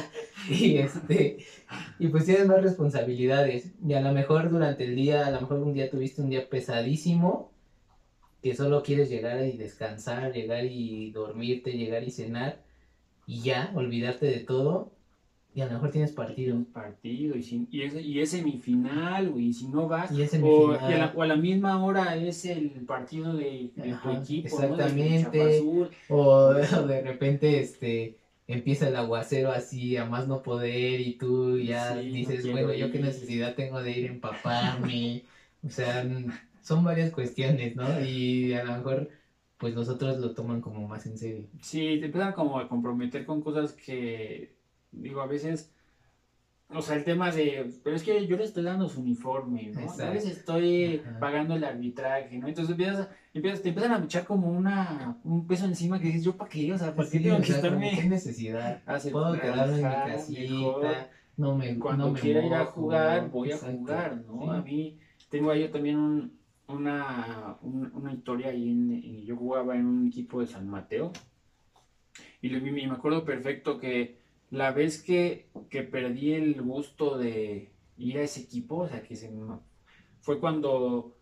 y este y pues tienes más responsabilidades. Y a lo mejor durante el día, a lo mejor un día tuviste un día pesadísimo que solo quieres llegar y descansar, llegar y dormirte, llegar y cenar y ya, olvidarte de todo y a lo mejor tienes partido. Partido, y, si, y, es, y es semifinal, y si no vas, o, a la, misma hora es el partido de, tu equipo, exactamente, O, de repente este empieza el aguacero así a más no poder y tú ya dices, bueno, yo qué necesidad tengo de ir a empaparme, o sea, son varias cuestiones, ¿no? Y a lo mejor pues los otros lo toman como más en serio. Sí, te empiezan como a comprometer con cosas que digo, a veces, o sea, el tema de, pero es que yo le estoy dando su uniforme, ¿no? A veces estoy pagando el arbitraje, ¿no? Entonces empiezas, empiezas, te empiezan a echar como una, un peso encima que dices, ¿yo para qué? O sea, ¿para qué tengo que estarme? ¿Qué necesidad? Puedo quedarme en mi casita, no me Cuando quiera ir a jugar, voy a jugar, ¿no? A mí, tengo ahí yo también un, una, una historia ahí, en, yo jugaba en un equipo de San Mateo, y me acuerdo perfecto que la vez que, que perdí el gusto de ir a ese equipo, o sea, que se, fue cuando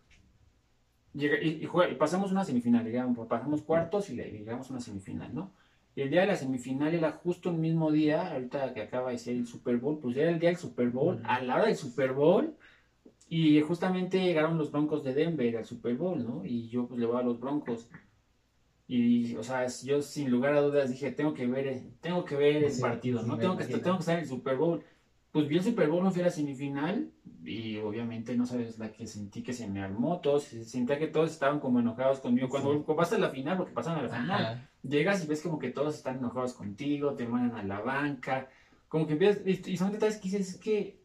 y, pasamos una semifinal, digamos, pasamos cuartos y llegamos a una semifinal, ¿no? Y el día de la semifinal era justo el mismo día, ahorita que acaba de ser el Super Bowl, pues era el día del Super Bowl, a la hora del Super Bowl, y justamente llegaron los Broncos de Denver al Super Bowl, ¿no? Y yo pues le voy a los Broncos. Y, o sea, yo sin lugar a dudas dije, tengo que ver, tengo que ver el partido, ¿no? Tengo que, tengo que estar en el Super Bowl. Pues vi el Super Bowl, no fui a la semifinal y obviamente no sabes la que sentí que se me armó, todos, sentía que todos estaban como enojados conmigo. Cuando, vas a la final, porque pasan a la final, llegas y ves como que todos están enojados contigo, te mandan a la banca, como que empiezas, y son detalles que dices, es que...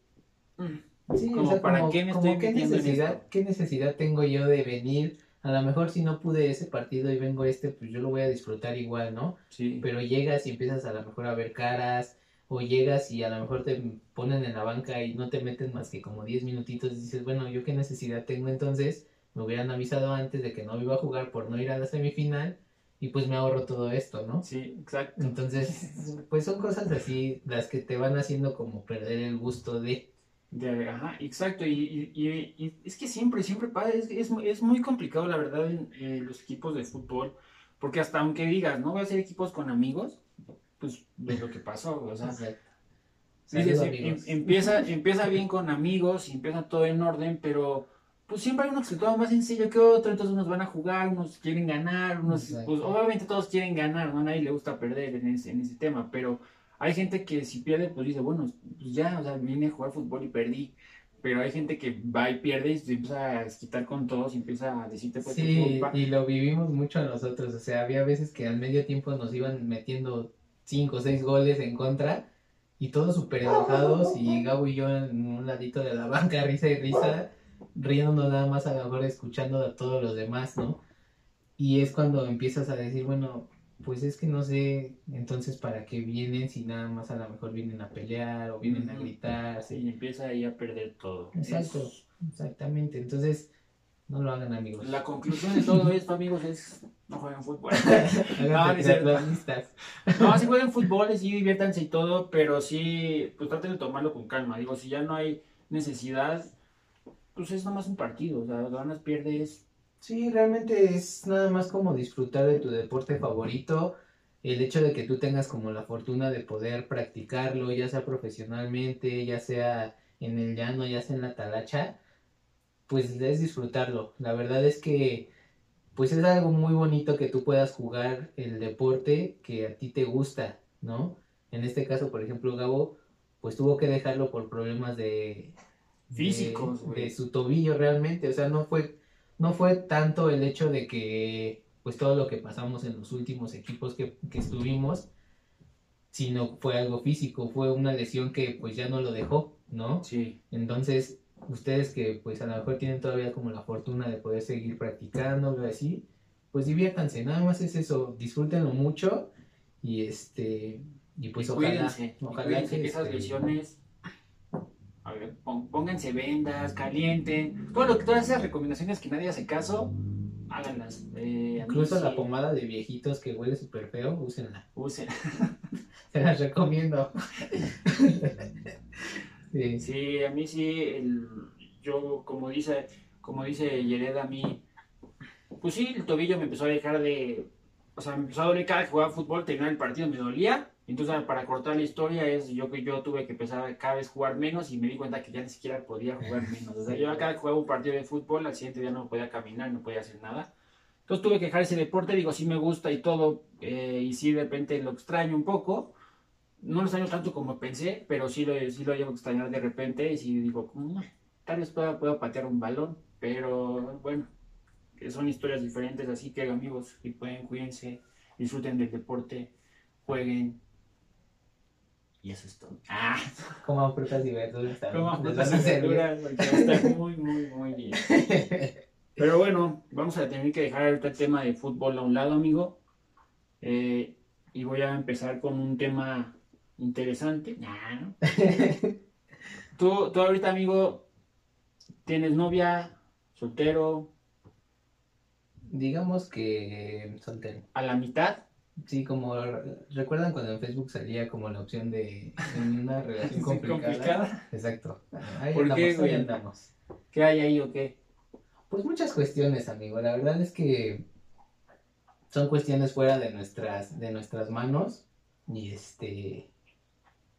Mm, sí, como, ¿para qué me estoy qué necesidad, ¿Qué necesidad tengo yo de venir a lo mejor si no pude ese partido y vengo este, pues yo lo voy a disfrutar igual, ¿no? Sí. Pero llegas y empiezas a lo mejor a ver caras, o llegas y a lo mejor te ponen en la banca y no te meten más que como 10 minutitos y dices, bueno, yo qué necesidad tengo entonces, me hubieran avisado antes de que no iba a jugar por no ir a la semifinal y pues me ahorro todo esto, ¿no? Sí, exacto. Entonces, pues son cosas así las que te van haciendo como perder el gusto de... De, ajá, exacto, y, y, y, es que siempre, siempre es, es, es muy complicado la verdad en, en los equipos de fútbol, porque hasta aunque digas, no voy a hacer equipos con amigos, pues ves lo que pasó, o sea, dices, Saludos, em- em- empieza, empieza bien con amigos, y empieza todo en orden, pero pues siempre hay uno que se toma más en serio que otro, entonces unos van a jugar, unos quieren ganar, unos, Exacto. pues obviamente todos quieren ganar, ¿no? A nadie le gusta perder en ese, en ese tema, pero hay gente que si pierde, pues dice, bueno, pues ya, o sea, vine a jugar fútbol y perdí. Pero hay gente que va y pierde y se empieza a quitar con todos y empieza a decirte, pues, Sí, culpa. y lo vivimos mucho nosotros, o sea, había veces que al medio tiempo nos iban metiendo cinco o seis goles en contra y todos súper enojados y Gabo y yo en un ladito de la banca, risa y risa, riéndonos nada más a lo mejor escuchando a todos los demás, ¿no? Y es cuando empiezas a decir, bueno, pues es que no sé entonces para qué vienen si nada más a lo mejor vienen a pelear o vienen a Ujú. gritar, Sí, sí. y empieza ahí a perder todo. Exacto, Es- exactamente, entonces no lo hagan amigos. La conclusión de todo esto, amigos, es no jueguen fútbol. No, ni. No, sí jueguen fútbol, sí diviértanse y todo, pero sí, pues traten de tomarlo con calma. Digo, si ya no hay necesidad, pues es nomás un partido. O sea, ganas, pierdes. Sí, realmente es nada más como disfrutar de tu deporte favorito. El hecho de que tú tengas como la fortuna de poder practicarlo, ya sea profesionalmente, ya sea en el llano, ya sea en la talacha, pues es disfrutarlo. La verdad es que pues es algo muy bonito que tú puedas jugar el deporte que a ti te gusta, ¿no? En este caso, por ejemplo, Gabo, pues tuvo que dejarlo por problemas de de- Físicos, güey. de su tobillo realmente, o sea, no fue no fue tanto el hecho de que pues todo lo que pasamos en los últimos equipos que, que estuvimos, sino fue algo físico, fue una lesión que pues ya no lo dejó, ¿no? Sí. Entonces, ustedes que pues a lo mejor tienen todavía como la fortuna de poder seguir practicándolo así, pues diviértanse, nada más es eso, disfrútenlo mucho y este y pues ojalá, cuídense. y ojalá cuídense que, que esas este, lesiones. Pónganse vendas, calienten. Todo lo que, todas esas recomendaciones que nadie hace caso, háganlas. Eh, incluso la pomada de viejitos que huele súper feo, úsenla. usen. Se las recomiendo. sí. Sí, a mí sí, el, yo como dice, como dice Yered a mí, pues sí, el tobillo me empezó a dejar de, o sea, me empezó a doler cada que jugaba fútbol, terminaba el partido, me dolía, entonces para cortar la historia es yo que yo tuve que empezar cada vez jugar menos y me di cuenta que ya ni siquiera podía jugar menos, o sea, yo cada que jugaba un partido de fútbol, al siguiente día no podía caminar, no podía hacer nada. Entonces tuve que dejar ese deporte, digo, sí me gusta y todo, eh, y sí de repente lo extraño un poco, no lo extraño tanto como pensé, pero sí lo, sí lo llevo a extrañar de repente y sí digo, "Mm, tal vez pueda, pueda patear un balón, pero bueno, son historias diferentes, así que amigos, si pueden, cuídense, disfruten del deporte, jueguen. Y eso es todo. Ah, Coman frutas y verduras también. frutas y verduras, porque estar muy, muy, muy bien. Pero bueno, vamos a tener que dejar ahorita el tema de fútbol a un lado, amigo. Eh, y voy a empezar con un tema interesante. Nah, ¿no? Tú, tú ahorita, amigo, tienes novia, soltero, Digamos que soltero. a la mitad. Sí, como recuerdan cuando en Facebook salía como la opción de una relación Sí, complicada. complicada. Exacto. Ahí ¿Por andamos, qué, ahí andamos. ¿Qué hay ahí o qué? Pues muchas cuestiones, amigo. La verdad es que son cuestiones fuera de nuestras, de nuestras manos. Y este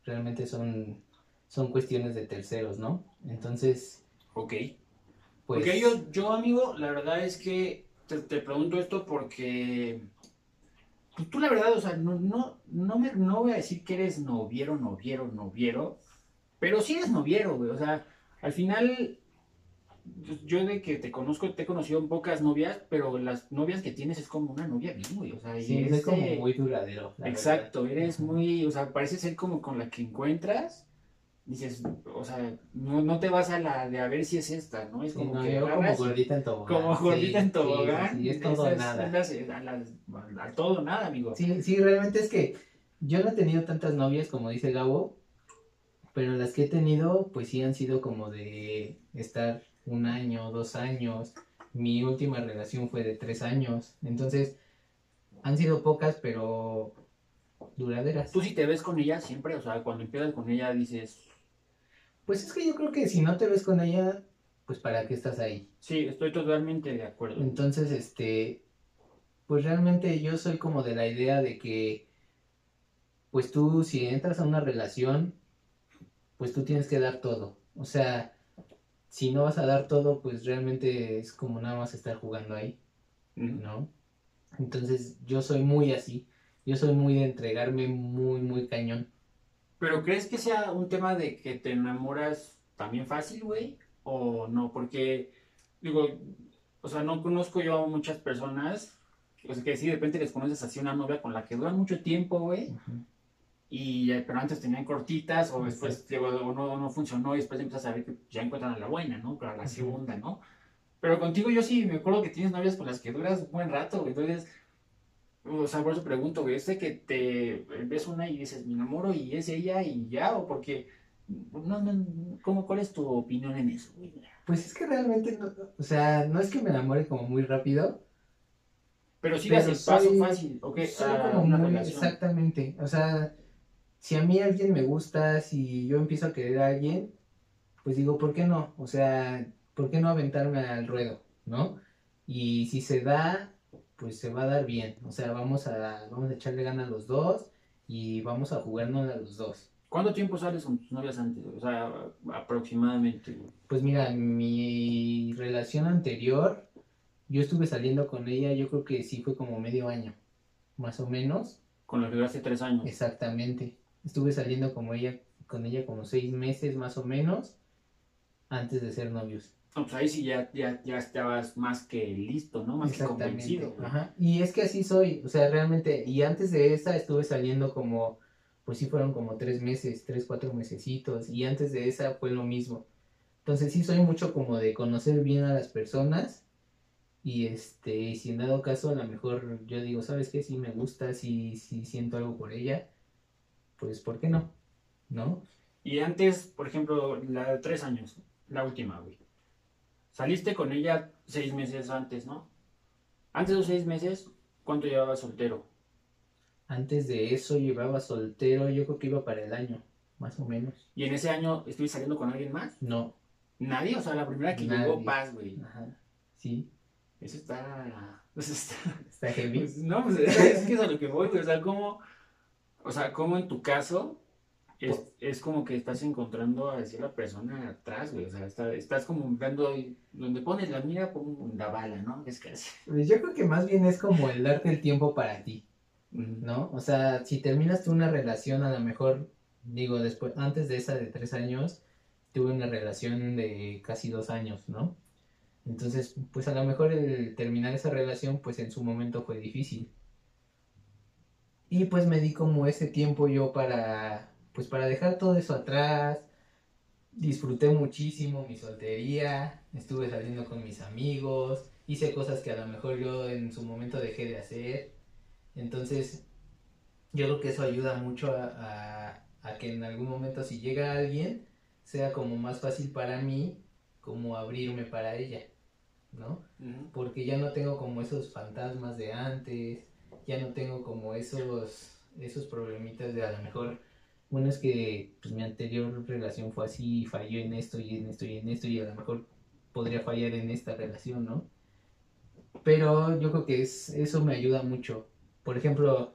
realmente son, son cuestiones de terceros, ¿no? Entonces, Ok. pues. Porque yo, yo, amigo, la verdad es que te, te pregunto esto porque pues tú la verdad, o sea, no, no, no, me, no voy a decir que eres noviero, noviero, noviero, pero sí eres noviero, güey. O sea, al final, pues, yo de que te conozco, te he conocido en pocas novias, pero las novias que tienes es como una novia bien, güey. O sea, Sí, es es como muy duradero. Exacto, verdad. eres muy, o sea, parece ser como con la que encuentras, dices, o sea, no, no te vas a la de a ver si es esta, ¿no? Es Sí, como no, que yo como gordita en tobogán. como gordita sí, en tobogán. Sí, es todo esas- nada. a, las- a todo nada, amigo. Sí, sí, realmente es que yo no he tenido tantas novias como dice Gabo, pero las que he tenido, pues sí han sido como de estar un año, dos años. Mi última relación fue de tres años. Entonces, Han sido pocas, pero duraderas. ¿Tú sí te ves con ella siempre? O sea, cuando empiezas con ella dices... Pues es que yo creo que si no te ves con ella, pues para qué estás ahí. Sí, estoy totalmente de acuerdo. Entonces, este, pues realmente yo soy como de la idea de que, pues tú si entras a una relación, pues tú tienes que dar todo. O sea, si no vas a dar todo, pues realmente es como nada más estar jugando ahí. ¿no? Entonces yo soy muy así. Yo soy muy de entregarme muy, muy cañón. ¿Pero crees que sea un tema de que te enamoras también fácil, güey? ¿O no? Porque, digo, o sea, no conozco yo a muchas personas, o sea, que si de repente les conoces así una novia con la que duran mucho tiempo, güey, y eh, pero antes tenían cortitas, o después digo, o no, no funcionó, y después empiezas a ver que ya encuentran a la buena, ¿no? Para la Ujú. segunda, ¿no? Pero contigo yo sí me acuerdo que tienes novias con las que duras un buen rato, güey, entonces... O sea, por eso pregunto, güey, ¿es de que te ves una y dices, me enamoro y es ella y ya? ¿O porque, no, no, ¿cómo, cuál es tu opinión en eso, güey? Pues es que realmente, no, o sea, no es que me enamore como muy rápido, Pero sí das el paso soy- fácil, ¿ok? Soy A como una muy- relación. exactamente. O sea, si a mí alguien me gusta, si yo empiezo a querer a alguien, pues digo, ¿por qué no? O sea, ¿por qué no aventarme al ruedo? ¿No? Y si se da, pues se va a dar bien. O sea, vamos a, vamos a echarle ganas a los dos y vamos a jugarnos a los dos. ¿Cuánto tiempo sales con tus novias antes? O sea, aproximadamente. Pues mira, mi relación anterior, yo estuve saliendo con ella, yo creo que sí fue como medio año, más o menos. Con la que duraste tres años. Exactamente. Estuve saliendo como ella, con ella como seis meses más o menos antes de ser novios. No, pues ahí sí ya, ya, ya estabas más que listo, ¿no? Más que convencido. Ajá. Y es que así soy, o sea, realmente, y antes de esa estuve saliendo como, pues sí fueron como tres meses, tres, cuatro mesecitos, y antes de esa fue lo mismo. Entonces sí soy mucho como de conocer bien a las personas, y este, y si en dado caso a lo mejor yo digo, ¿sabes qué? Si me gusta, si, si siento algo por ella, pues ¿por qué no? ¿No? Y antes, por ejemplo, la de tres años, la última, güey. Saliste con ella seis meses antes, ¿no? Antes de los seis meses, ¿cuánto llevabas soltero? Antes de eso llevaba soltero, yo creo que iba para el año, más o menos. ¿Y en ese año estuviste saliendo con alguien más? No, Nadie, o sea, la primera que Nadie. llegó paz, güey. ajá, sí, Eso está. Eso está. está heavy. pues, no, pues es, que es a lo que voy, güey. O sea, como. O sea, como en tu caso. Es, es como que estás encontrando a decir la persona atrás, güey. O sea, está- estás como dando. Donde pones la mira, pon la bala, ¿no? Es casi. Pues yo creo que más bien es como el darte el tiempo para ti. ¿no? O sea, si terminas tú una relación, a lo mejor, digo, después, antes de esa de tres años, tuve una relación de casi dos años, ¿no? Entonces, pues a lo mejor el terminar esa relación, pues en su momento fue difícil. Y pues me di como ese tiempo yo para, pues para dejar todo eso atrás. Disfruté muchísimo mi soltería, estuve saliendo con mis amigos, hice cosas que a lo mejor yo en su momento dejé de hacer. Entonces, yo creo que eso ayuda mucho a, a- a que en algún momento si llega alguien, sea como más fácil para mí como abrirme para ella, ¿no? Porque ya no tengo como esos fantasmas de antes, ya no tengo como esos, esos problemitas de a lo mejor, bueno, es que pues, mi anterior relación fue así, y falló en esto y en esto y en esto y a lo mejor podría fallar en esta relación, ¿no? Pero yo creo que es, eso me ayuda mucho. Por ejemplo,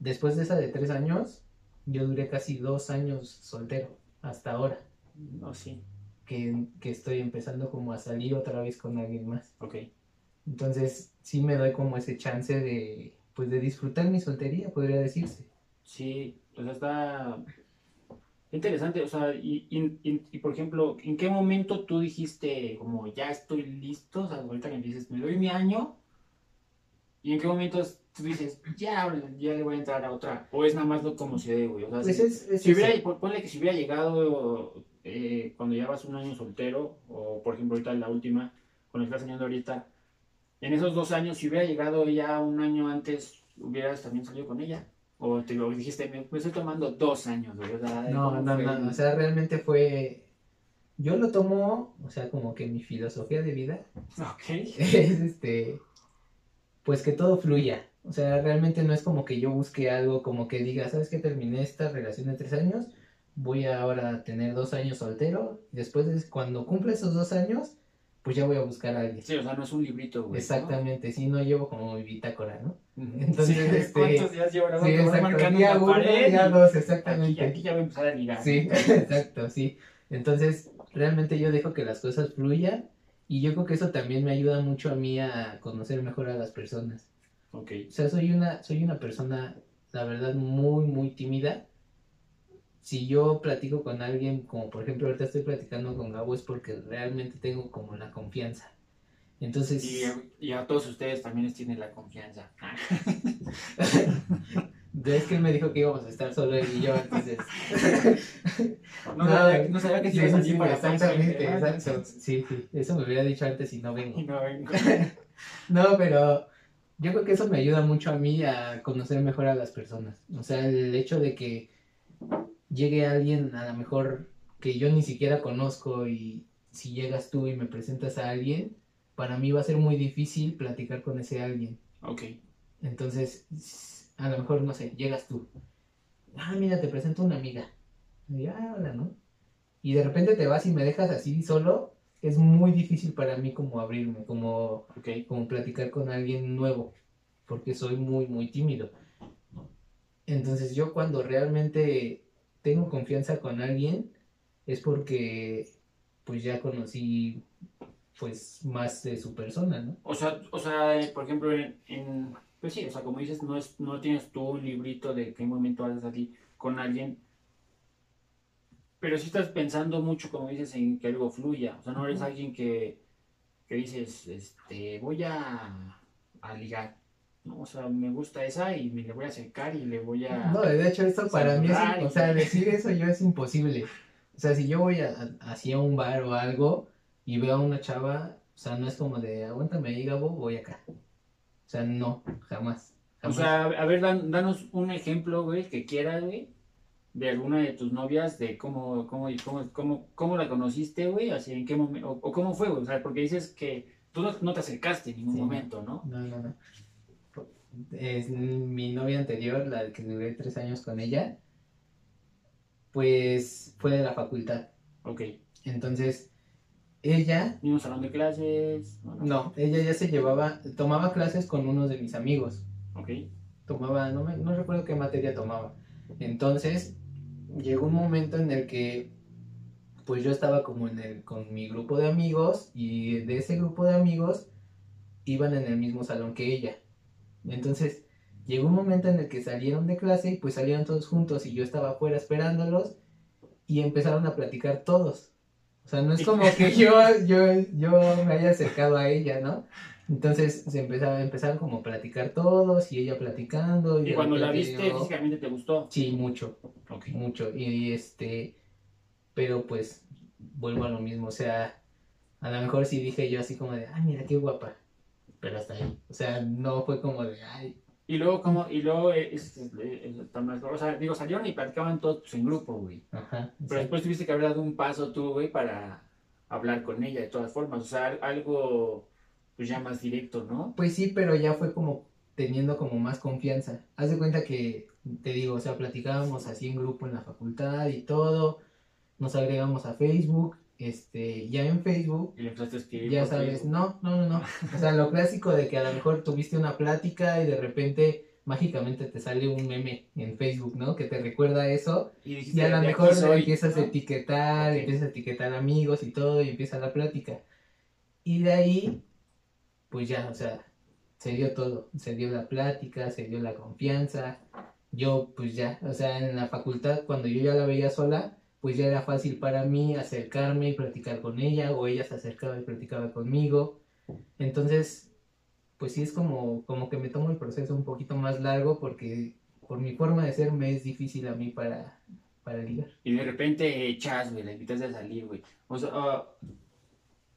después de esa de tres años, yo duré casi dos años soltero, hasta ahora, No, sí. que, que estoy empezando como a salir otra vez con alguien más. Ok. Entonces, sí me doy como ese chance de, pues, de disfrutar mi soltería, podría decirse. Sí, o sea, está interesante, o sea, y, y- y- por ejemplo, ¿en qué momento tú dijiste como ya estoy listo? O sea, ahorita que me dices, me doy mi año, ¿y en qué momento tú dices, ya, ya le voy a entrar a otra? ¿O es nada más lo como se dé, güey? O sea, Pues si, es, es si hubiera, pon- ponle que si hubiera llegado eh, cuando llevas un año soltero, o por ejemplo ahorita la última, con la que estás saliendo ahorita, en esos dos años, si hubiera llegado ya un año antes, ¿hubieras también salido con ella? O te lo dijiste, me, me estoy tomando dos años. O sea, No, ¿cómo no, fue? no, o sea, realmente fue, yo lo tomo, o sea, como que mi filosofía de vida Ok. es, este, pues que todo fluya, O sea, realmente no es como que yo busque algo, como que diga, ¿sabes qué? Terminé esta relación de tres años, voy ahora a tener dos años soltero, y después de, cuando cumple esos dos años, pues ya voy a buscar a alguien. Sí, o sea, no es un librito, güey. Exactamente, sí, no llevo como mi bitácora, ¿no? Entonces, Sí, este, ¿Cuántos días llevo Sí, marcando día uno, pared día dos, Aquí, exactamente. aquí ya voy a empezar a ligar. Sí, exacto, sí. Entonces, realmente yo dejo que las cosas fluyan y yo creo que eso también me ayuda mucho a mí a conocer mejor a las personas. Ok. O sea, soy una, soy una persona, la verdad, muy, muy tímida. Si yo platico con alguien, como por ejemplo ahorita estoy platicando con Gabo, es porque realmente tengo como la confianza. Entonces, Y, y a todos ustedes también les tiene la confianza. es que él me dijo que íbamos a estar solo él y yo, entonces... No, sabía, no sabía que se sí, ibas sí, para exactamente, exacto. Sí, sí, eso me hubiera dicho antes y no vengo. Y no vengo. No, pero yo creo que eso me ayuda mucho a mí a conocer mejor a las personas. O sea, el hecho de que llegue alguien a lo mejor que yo ni siquiera conozco y si llegas tú y me presentas a alguien, para mí va a ser muy difícil platicar con ese alguien. Ok. Entonces, a lo mejor, no sé, llegas tú. Ah, mira, te presento una amiga. Y, ah, hola, ¿no? Y de repente te vas y me dejas así solo. Es muy difícil para mí como abrirme, como Ok. como platicar con alguien nuevo, porque soy muy, muy tímido. Entonces yo cuando realmente tengo confianza con alguien es porque pues ya conocí pues más de su persona, ¿no? O sea, o sea, eh, por ejemplo, en, en- pues sí, o sea, como dices, no es, no tienes tú un librito de qué momento vas a salir con alguien, pero sí estás pensando mucho, como dices, en que algo fluya. O sea, no eres alguien que, que dices, este, voy a, a ligar. ¿No? O sea, me gusta esa y me le voy a acercar y le voy a... No, de hecho esto para mí es, o sea, decir eso yo es imposible. O sea, si yo voy a, a- hacia un bar o algo y veo a una chava, o sea, no es como de, aguántame ahí, Gabo, voy acá. O sea, no, jamás. O sea, a ver, dan- danos un ejemplo, güey, que quieras, güey, de alguna de tus novias, de cómo, cómo, cómo, cómo, cómo la conociste, güey, así en qué momento, o, o cómo fue, güey, o sea, porque dices que tú no, no te acercaste en ningún Sí. momento, ¿no? No, no, no. Es mi novia anterior, la que duré tres años con ella, pues fue de la facultad. Ok. Entonces, ella, Mismo salón de clases, no, ella ya se llevaba, tomaba clases con unos de mis amigos. Ok. Tomaba, no, me, no recuerdo qué materia tomaba. Entonces, llegó un momento en el que, pues yo estaba como en el, con mi grupo de amigos y de ese grupo de amigos iban en el mismo salón que ella. Entonces, llegó un momento en el que salieron de clase y pues salieron todos juntos y yo estaba afuera esperándolos y empezaron a platicar todos. O sea, no es como que yo, yo, yo me haya acercado a ella, ¿no? Entonces se empezaba, empezaron como a platicar todos y ella platicando. Y cuando la viste yo- físicamente te gustó. Sí, mucho, Ok. mucho. Y este, pero pues vuelvo a lo mismo. O sea, a lo mejor sí dije yo así como de, ay, mira qué guapa. Pero hasta ahí. O sea, no fue como de, ay, Y luego, como, y luego, eh, es- es- es- está más- o sea, digo, salieron y platicaban todos pues, en grupo, güey. ajá. Pero después tuviste que haber dado un paso tú, güey, para hablar con ella de todas formas. O sea, algo, pues ya más directo, ¿no? Pues sí, pero ya fue como teniendo como más confianza. Haz de cuenta que, te digo, o sea, platicábamos así en grupo en la facultad y todo. Nos agregamos a Facebook. Este, ya en Facebook Y le escribir. Ya sabes, Facebook. no, no, no, no. O sea, lo clásico de que a lo mejor tuviste una plática y de repente mágicamente te sale un meme en Facebook, ¿no? Que te recuerda eso. Y dijiste, Y a lo "De mejor soy", empiezas ¿no? a etiquetar, Ok. empiezas a etiquetar amigos y todo, y empieza la plática. Y de ahí, pues ya, o sea, se dio todo. Se dio la plática, se dio la confianza. Yo, pues ya, o sea, en la facultad, cuando yo ya la veía sola, pues ya era fácil para mí acercarme y platicar con ella, o ella se acercaba y platicaba conmigo. Entonces, pues sí es como, como que me tomo el proceso un poquito más largo porque por mi forma de ser me es difícil a mí para, para ligar. Y de repente echas, güey, la invitas a salir, güey. O sea, ah,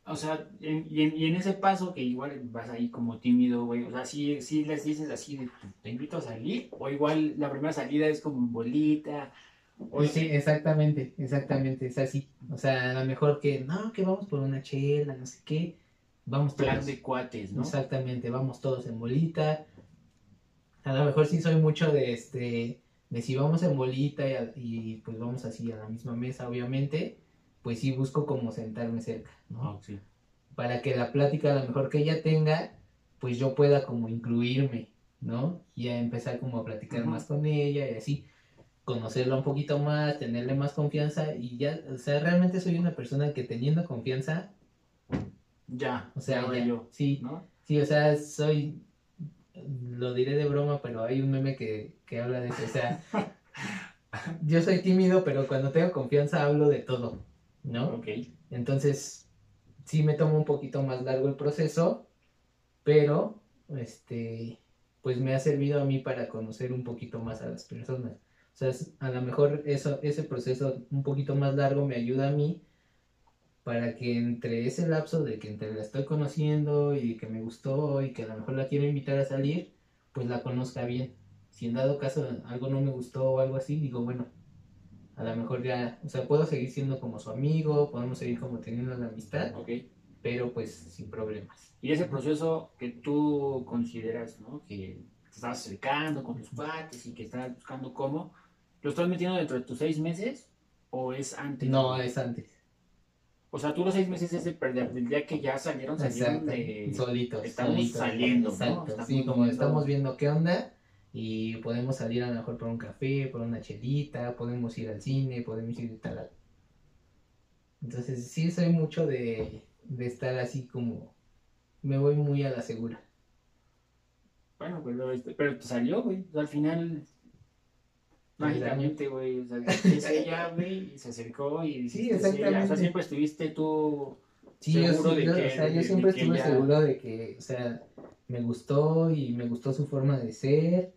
o sea en- y, en, y en ese paso que igual vas ahí como tímido, güey. O sea, sí, sí les dices así, de, te invito a salir. O igual la primera salida es como bolita. O sí, exactamente, exactamente, es así. O sea, a lo mejor que, no, que vamos por una chela, no sé qué, vamos plan todos. de cuates, ¿no? Exactamente, vamos todos en bolita. a lo mejor sí soy mucho de este, de si vamos en bolita y, a- y, pues vamos así a la misma mesa, obviamente, pues sí busco como sentarme cerca, ¿no? Ah, sí. Para que la plática a lo mejor que ella tenga, pues yo pueda como incluirme, ¿no? Y a empezar como a platicar más con ella y así, conocerla un poquito más, tenerle más confianza y ya, o sea, realmente soy una persona que teniendo confianza, Ya, o sea, ya yo, sí, ¿no? Sí, o sea, soy, lo diré de broma, pero hay un meme que, que habla de eso, o sea, yo soy tímido, pero cuando tengo confianza hablo de todo, ¿no? Ok. Entonces, sí me tomo un poquito más largo el proceso, pero, este, pues me ha servido a mí para conocer un poquito más a las personas. O sea, a lo mejor eso, ese proceso un poquito más largo me ayuda a mí para que entre ese lapso de que entre la estoy conociendo y que me gustó y que a lo mejor la quiero invitar a salir, pues la conozca bien. Si en dado caso algo no me gustó o algo así, digo, bueno, a lo mejor ya, o sea, puedo seguir siendo como su amigo, podemos seguir como teniendo la amistad, Ok. pero pues sin problemas. Y ese proceso que tú consideras, ¿no? Que te estabas acercando con tus cuates y que estabas buscando cómo, ¿lo estás metiendo dentro de tus seis meses o es antes? No, es antes. O sea, tú los seis meses es de perder, del día que ya salieron, salieron de... Solitos. estamos solitos. saliendo, ¿no? Exacto. Estamos sí, como estamos viendo qué onda y podemos salir a lo mejor por un café, por una chelita, podemos ir al cine, podemos ir tal. Entonces, sí, soy mucho de, de estar así como. Me voy muy a la segura. Bueno, pero, este, pero te salió, güey. Al final, mágicamente, güey. O sea, es ella, güey, y se acercó y dijiste, Sí, ella. O sea, exactamente. siempre estuviste tú... Sí, yo, Seguro sí, de yo, que- o sea, yo de- siempre de estuve ella- seguro de que, o sea, me gustó y me gustó su forma de ser.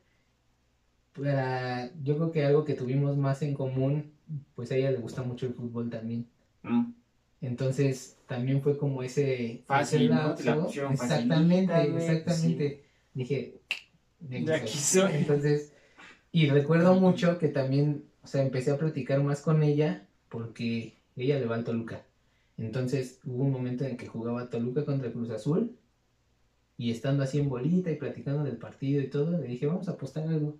Para, yo creo que algo que tuvimos más en común, pues a ella le gusta mucho el fútbol también. Mm. Entonces, también fue como ese, Fácil, ese Exactamente, facilita, güey, exactamente. Dije, De aquí soy. Entonces, y recuerdo mucho que también, o sea, empecé a platicar más con ella porque ella le va al Toluca. Entonces, hubo un momento en que jugaba Toluca contra Cruz Azul y estando así en bolita y platicando del partido y todo, le dije, vamos a apostar algo.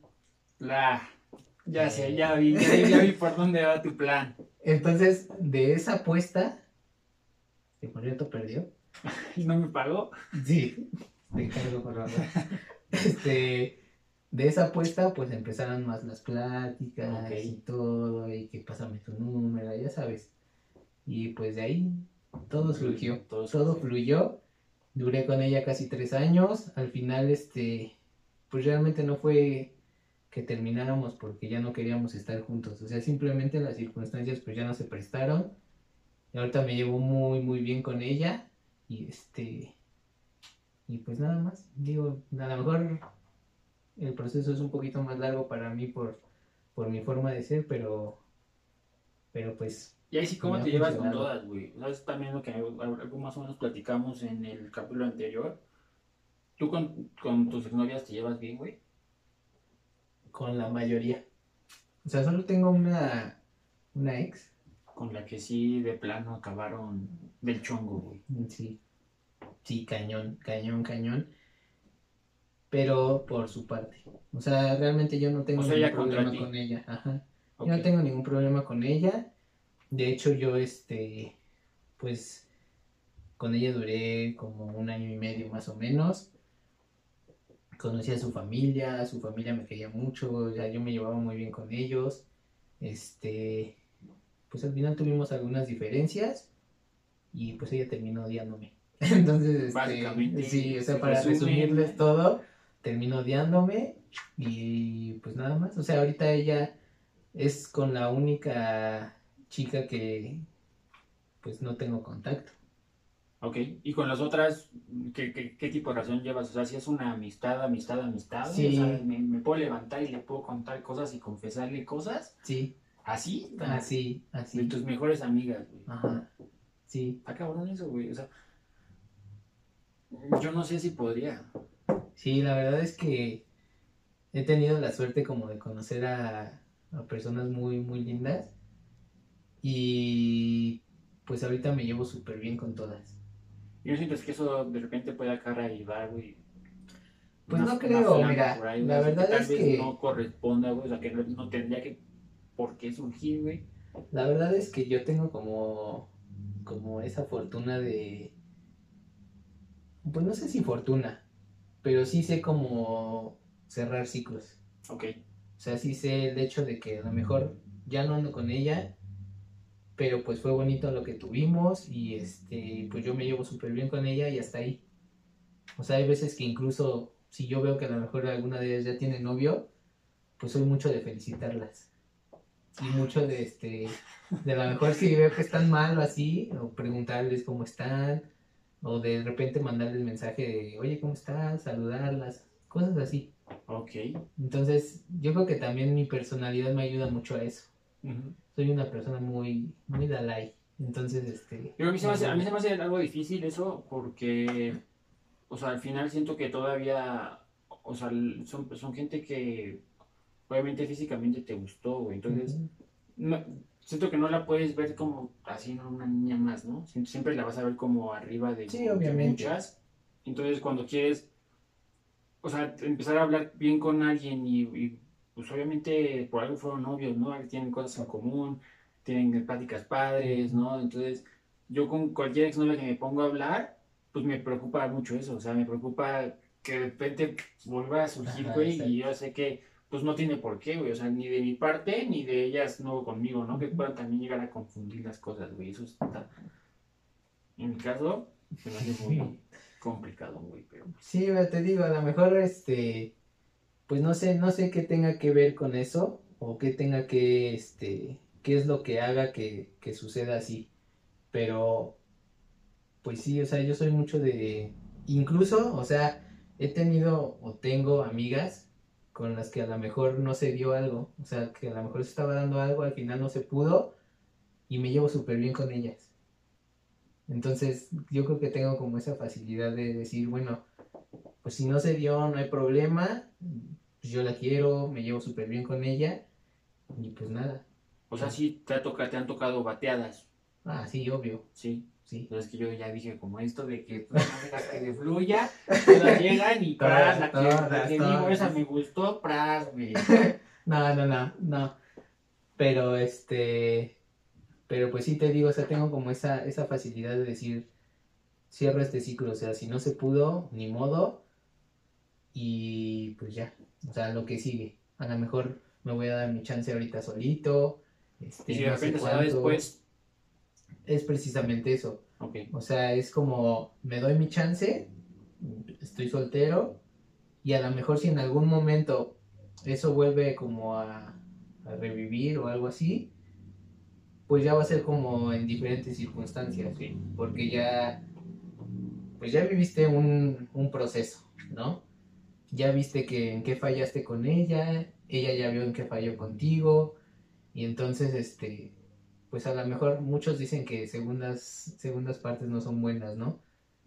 La... Ya sé, ya vi, ya, vi- ya vi por dónde va tu plan. Entonces, de esa apuesta, que por cierto perdió, ¿Y no me pagó? Sí, te encargo por favor. Este, de esa apuesta, pues empezaron más las pláticas y todo, y que pásame tu número, ya sabes. Y pues de ahí todo surgió, Todo todo fluyó. Duré con ella casi tres años. Al final, este, pues realmente no fue que termináramos porque ya no queríamos estar juntos. O sea, simplemente las circunstancias pues ya no se prestaron. Y ahorita me llevo muy, muy bien con ella. Y este, y pues nada más. Digo, a lo mejor el proceso es un poquito más largo para mí por, por mi forma de ser, pero, pero pues Y ahí sí, ¿cómo te llevas con todas, güey? O sea, es también lo que algo algo más o menos platicamos en el capítulo anterior. ¿Tú con, con tus exnovias te llevas bien, güey? con la mayoría. O sea, solo tengo una, una ex. Con la que sí, de plano, acabaron del chongo, güey. Sí. Sí, cañón, cañón, cañón. Pero por su parte. O sea, realmente yo no tengo O sea, ningún problema con ella. Ajá. Yo no tengo ningún problema con ella. De hecho, yo, este, pues, con ella duré como un año y medio más o menos. Conocí a su familia, su familia me quería mucho, ya yo me llevaba muy bien con ellos. Este, pues al final tuvimos algunas diferencias y pues ella terminó odiándome. Entonces, este, sí, o sea, se para resumirles todo, terminó odiándome y pues nada más. O sea, ahorita ella es con la única chica que pues no tengo contacto. Ok. ¿Y con las otras, qué, qué, qué tipo de relación llevas? O sea, si es una amistad, amistad, amistad. Sí. O sea, me, me puedo levantar y le puedo contar cosas y confesarle cosas. Sí, Así. así, De así. tus mejores amigas, güey. Ajá. Sí, Está cabrón eso, güey. O sea, yo no sé si podría. Sí, la verdad es que he tenido la suerte como de conocer a, a personas muy, muy lindas y pues ahorita me llevo súper bien con todas. ¿Y no sientes que eso de repente puede acá reavivar, güey? Pues no creo, mira, ahí, la verdad tal es vez que- no corresponda, güey, o sea, que no, no tendría que por qué surgir, güey. La verdad es que yo tengo como, como esa fortuna de, pues no sé si fortuna, pero sí sé como cerrar ciclos. Ok. O sea, sí sé el hecho de que a lo mejor ya no ando con ella, pero pues fue bonito lo que tuvimos y este, pues yo me llevo súper bien con ella y hasta ahí. O sea, hay veces que incluso si yo veo que a lo mejor alguna de ellas ya tiene novio, pues soy mucho de felicitarlas. Y mucho de este, de a lo mejor si veo que están mal o así, o preguntarles cómo están, o de repente mandarles mensaje de, oye, ¿cómo estás? Saludarlas, cosas así. Ok. Entonces, yo creo que también mi personalidad me ayuda mucho a eso. Soy una persona muy, muy Dalai. Entonces, este. Pero a mí, se me hace, a mí se me hace algo difícil eso porque, o sea, al final siento que todavía, o sea, son, son gente que obviamente físicamente te gustó, güey. Entonces, siento que no la puedes ver como así, ¿no? Una niña más, ¿no? Sie- Siempre la vas a ver como arriba de, Sí, de obviamente. muchas. Entonces, cuando quieres, o sea, empezar a hablar bien con alguien y, y, pues obviamente por algo fueron novios, ¿no? Tienen cosas en común, tienen pláticas padres, ¿no? Entonces, yo con cualquier exnovia que me pongo a hablar, pues me preocupa mucho eso, o sea, me preocupa que de repente vuelva a surgir, güey, y yo sé que pues no tiene por qué, güey, o sea, ni de mi parte, ni de ellas no conmigo, ¿no? Que puedan también llegar a confundir las cosas, güey, eso está, en mi caso, se me hace muy complicado, güey, pero pues, Sí, pero te digo, a lo mejor este. Pues no sé, no sé qué tenga que ver con eso. O qué tenga que, este. qué es lo que haga que, que suceda así. Pero. Pues sí, o sea, yo soy mucho de. Incluso, o sea, he tenido o tengo amigas con las que a lo mejor no se dio algo. O sea, que a lo mejor se estaba dando algo, al final no se pudo. Y me llevo súper bien con ellas. Entonces, yo creo que tengo como esa facilidad de decir, bueno, pues si no se dio, no hay problema. Pues yo la quiero, me llevo súper bien con ella. Y pues nada. o sea, sí te, ha tocado, te han tocado bateadas, Ah, sí, obvio. sí, Sí. pero es que yo ya dije como esto de que tú no dejas que le fluya, todas llegan y pras, la que, Todas, la que digo, todas. esa me gustó, pras, güey. No, no, no, no. Pero este. Pero pues sí te digo, o sea, tengo como esa, esa facilidad de decir, cierro este ciclo, o sea, si no se pudo, ni modo. Y pues ya, o sea, lo que sigue. A lo mejor me voy a dar mi chance ahorita solito. Este, Y si de no sé repente se da después, Es precisamente eso. O sea, es como, me doy mi chance, estoy soltero, y a lo mejor si en algún momento eso vuelve como a, a revivir o algo así, pues ya va a ser como en diferentes circunstancias, sí, porque ya, pues ya viviste un, un proceso, ¿no? Ya viste que en qué fallaste con ella, ella ya vio en qué falló contigo, y entonces, este, pues a lo mejor muchos dicen que segundas, segundas partes no son buenas, ¿no?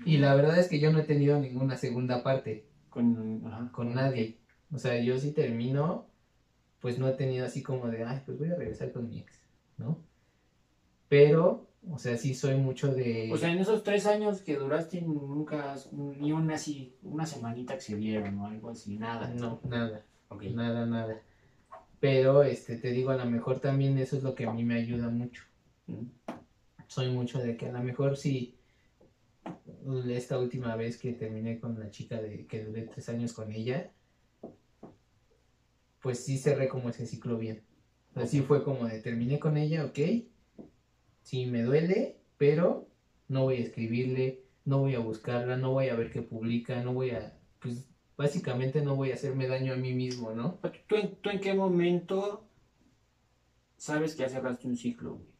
Y la verdad es que yo no he tenido ninguna segunda parte con, ajá, con nadie. O sea, yo si termino, pues no he tenido así como de, ay, pues voy a regresar con mi ex, ¿no? Pero, o sea, sí soy mucho de... O sea, en esos tres años que duraste, nunca, ni una así, una semanita que se vieron o algo así, nada. no, nada, Ok. nada, nada. Pero, este, te digo, a lo mejor también eso es lo que a mí me ayuda mucho. Ujú. soy mucho de que a lo mejor si esta última vez que terminé con la chica de que duré tres años con ella, pues sí cerré como ese ciclo bien. Así fue como de terminé con ella, ok, sí me duele, pero no voy a escribirle, no voy a buscarla, no voy a ver qué publica, no voy a, pues básicamente no voy a hacerme daño a mí mismo, ¿no? ¿Tú en, tú en qué momento sabes que ya cerraste un ciclo, güey?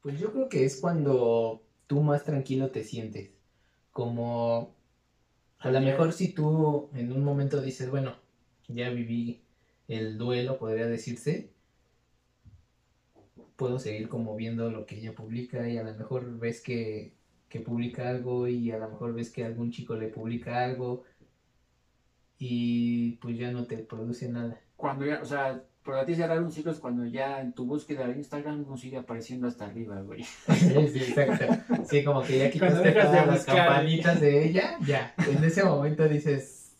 Pues yo creo que es cuando tú más tranquilo te sientes. Como a lo mejor si tú en un momento dices, bueno, ya viví el duelo, podría decirse, puedo seguir como viendo lo que ella publica y a lo mejor ves que, que publica algo y a lo mejor ves que algún chico le publica algo y pues ya no te produce nada. Cuando ya, o sea, para ti cerrar un ciclo es cuando ya en tu búsqueda de Instagram no sigue apareciendo hasta arriba, güey. Sí, sí, exacto. Sí, como que ya quitaste de todas las campanitas de ella, ya. En ese momento dices,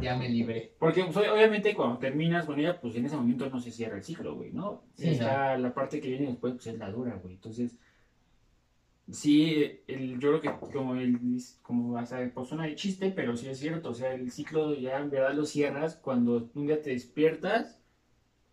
ya me libré. Porque pues, obviamente cuando terminas con ella, pues en ese momento no se cierra el ciclo, güey, ¿no? Sí, Está la parte que viene después, pues es la dura, güey. Entonces, sí, el, yo creo que como el, como hasta pues suena de chiste, pero sí es cierto, o sea, el ciclo ya en verdad lo cierras cuando un día te despiertas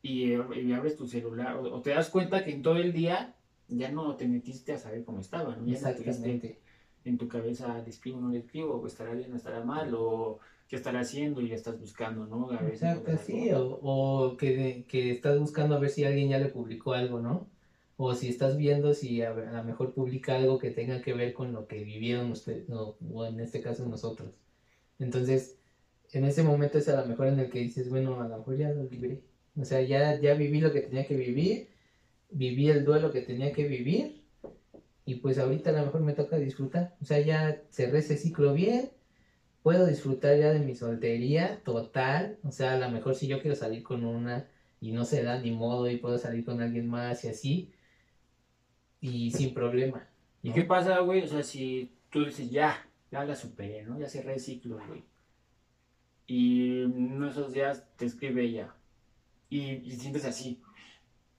y, eh, y abres tu celular, o, o te das cuenta que en todo el día ya no te metiste a saber cómo estaba, ¿no? Ya no estuviste Exactamente. en tu cabeza, ¿le escribo o no le escribo? ¿O estará bien o estará mal? ¿O qué estará haciendo? Y ya estás buscando, ¿no? A veces Exacto, sí. algo. O, o que, que estás buscando a ver si alguien ya le publicó algo, ¿no? O si estás viendo si a, lo mejor publica algo que tenga que ver con lo que vivieron ustedes, o en este caso nosotros. Entonces, en ese momento es a lo mejor en el que dices, bueno, a lo mejor ya lo libré. O sea, ya, ya viví lo que tenía que vivir, viví el duelo que tenía que vivir, y pues ahorita a lo mejor me toca disfrutar. O sea, ya cerré ese ciclo bien, puedo disfrutar ya de mi soltería total. O sea, a lo mejor si yo quiero salir con una y no se da ni modo y puedo salir con alguien más y así, y sin problema. ¿Y ¿no? qué pasa, güey? O sea, si tú dices, ya, ya la superé, ¿no? Ya cerré el ciclo, güey. Y en esos días te escribe ella. Y, y sientes así.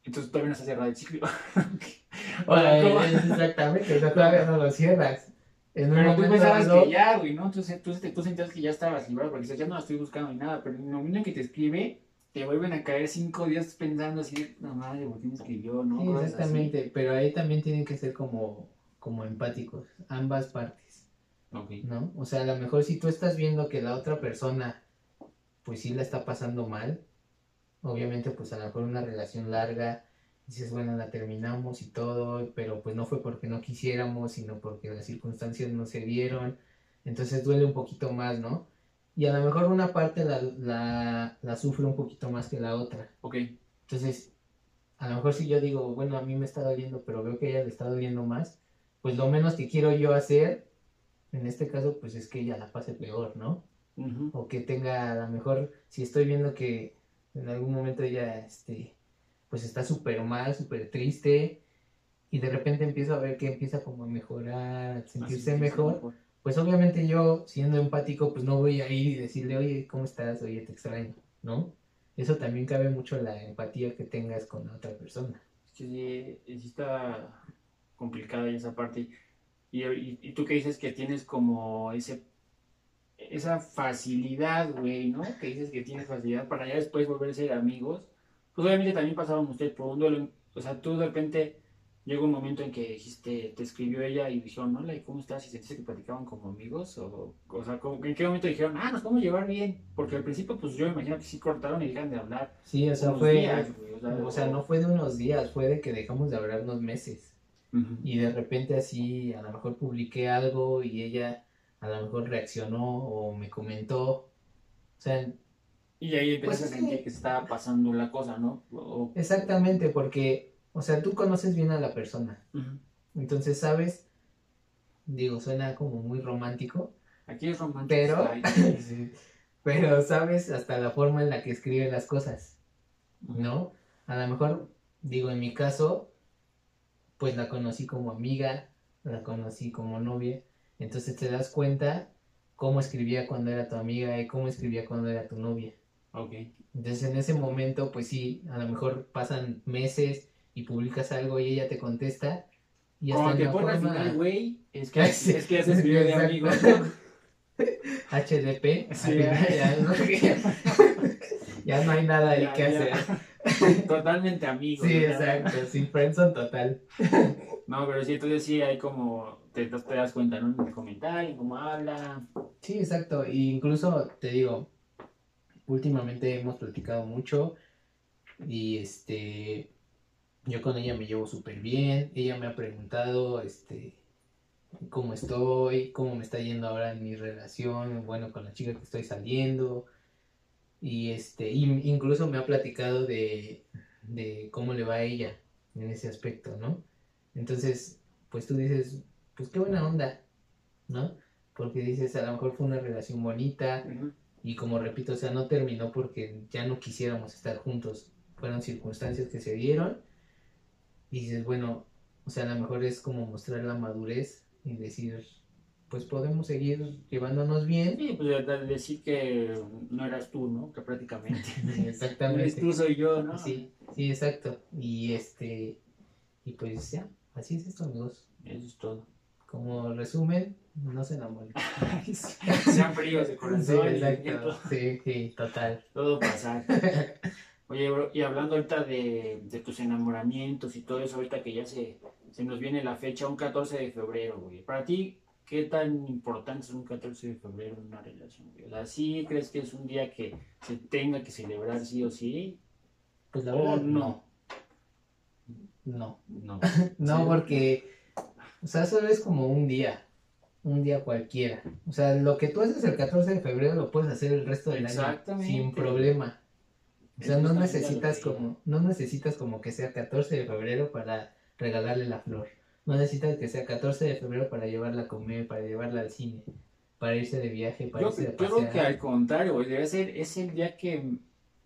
Entonces todavía no se ha cerrado el ciclo. O sea, Ay, ¿cómo? es exactamente, o sea, todavía no lo cierras. En Pero tú pensabas dado- que ya, güey, ¿no? Entonces tú, tú sentías que ya estabas librado porque ya no la estoy buscando ni nada. Pero en el momento en que te escribe, te vuelven a caer cinco días pensando así, no madre, ¿por qué me escribió? ¿no? Sí, así. exactamente, pero ahí también tienen que ser como, como empáticos, ambas partes. Ok. ¿no? O sea, a lo mejor si tú estás viendo que la otra persona, pues sí la está pasando mal, obviamente pues a lo mejor una relación larga, dices, bueno, la terminamos y todo, pero pues no fue porque no quisiéramos, sino porque las circunstancias no se dieron, entonces duele un poquito más, ¿no? Y a lo mejor una parte la, la, la sufre un poquito más que la otra. Ok. Entonces, a lo mejor si yo digo, bueno, a mí me está doliendo, pero veo que a ella le está doliendo más, pues lo menos que quiero yo hacer, en este caso, pues es que ella la pase peor, ¿no? O que tenga, a lo mejor, si estoy viendo que en algún momento ella, este, pues está súper mal, súper triste, y de repente empiezo a ver que empieza como a mejorar, a sentirse mejor, pues obviamente yo, siendo empático, pues no voy a ir y decirle, oye, ¿cómo estás? Oye, te extraño, ¿no? Eso también cabe mucho la empatía que tengas con la otra persona. Sí, sí está complicada esa parte. Y, y, y tú que dices que tienes como ese esa facilidad, güey, ¿no? Que dices que tienes facilidad para ya después volver a ser amigos. Pues obviamente también pasaron ustedes por un duelo. O sea, tú de repente llegó un momento en que dijiste, te escribió ella y dijeron, hola, ¿y cómo estás? ¿Y sentiste que platicaban como amigos? O, o sea, ¿cómo- ¿en qué momento dijeron, ah, nos podemos llevar bien? Porque al principio, pues yo me imagino que sí cortaron y dejan de hablar. Sí, o sea, fue, días, güey, o sea, o sea, no fue de unos días, fue de que dejamos de hablar unos meses. Y de repente así, a lo mejor publiqué algo y ella a lo mejor reaccionó o me comentó. O sea, Y ahí empiezas Pues a que- sentir que se estaba pasando la cosa, ¿no? O- exactamente, porque, o sea, tú conoces bien a la persona. Ujú. Entonces, ¿sabes? Digo, suena como muy romántico, Aquí es romántico. pero, sí, pero sabes hasta la forma en la que escribe las cosas. ¿no? A lo mejor, digo, en mi caso, pues la conocí como amiga, la conocí como novia, entonces te das cuenta cómo escribía cuando era tu amiga y cómo escribía cuando era tu novia. Ok. Entonces en ese momento, pues sí, a lo mejor pasan meses y publicas algo y ella te contesta y hasta Como la pone al final, güey, es que, Sí. es que ya se escribió de amigos. HDP, Sí. ya, no, ya no hay nada ahí Ya, que hacer. Totalmente amigos. Sí, exacto, sí, friendzone total. No, pero sí, entonces sí hay como, te, te das cuenta, ¿no? En el comentario, cómo habla. Sí, exacto. Y incluso te digo, últimamente hemos platicado mucho y este, yo con ella me llevo súper bien. Ella me ha preguntado, este, cómo estoy, cómo me está yendo ahora en mi relación, bueno, con la chica que estoy saliendo. Y este, incluso me ha platicado de, de cómo le va a ella en ese aspecto, ¿no? Entonces, pues tú dices, pues qué buena onda, ¿no? Porque dices, a lo mejor fue una relación bonita y como repito, o sea, no terminó porque ya no quisiéramos estar juntos, fueron circunstancias que se dieron. Y dices, bueno, o sea, a lo mejor es como mostrar la madurez y decir, pues podemos seguir llevándonos bien. Sí, pues decir que no eras tú, ¿no? Que prácticamente. Exactamente. eres tú, soy yo, ¿no? Sí, sí, exacto. Y este, y pues ya, así es esto, amigos. Eso es todo. Como resumen, no se enamoren. Sean fríos de corazón. Sí, exacto. Sí, sí, total. Todo pasar. Oye, bro, y hablando ahorita de, de, tus enamoramientos y todo eso, ahorita que ya se, se nos viene la fecha, un 14 de febrero, güey. Para ti, ¿qué tan importante es un 14 de febrero en una relación? Güey? O sea, ¿sí crees que es un día que se tenga que celebrar sí o sí? Pues la ¿O verdad, no? No. No. No, Sí. porque, o sea, solo es como un día, un día cualquiera. O sea, lo que tú haces el 14 de febrero lo puedes hacer el resto del año sin problema. O sea, no necesitas como, no necesitas como que sea 14 de febrero para regalarle la flor. No necesitas que sea 14 de febrero para llevarla a comer, para llevarla al cine, para irse de viaje, para Yo, irse de yo creo pasear. que al contrario, debe ser, es el día que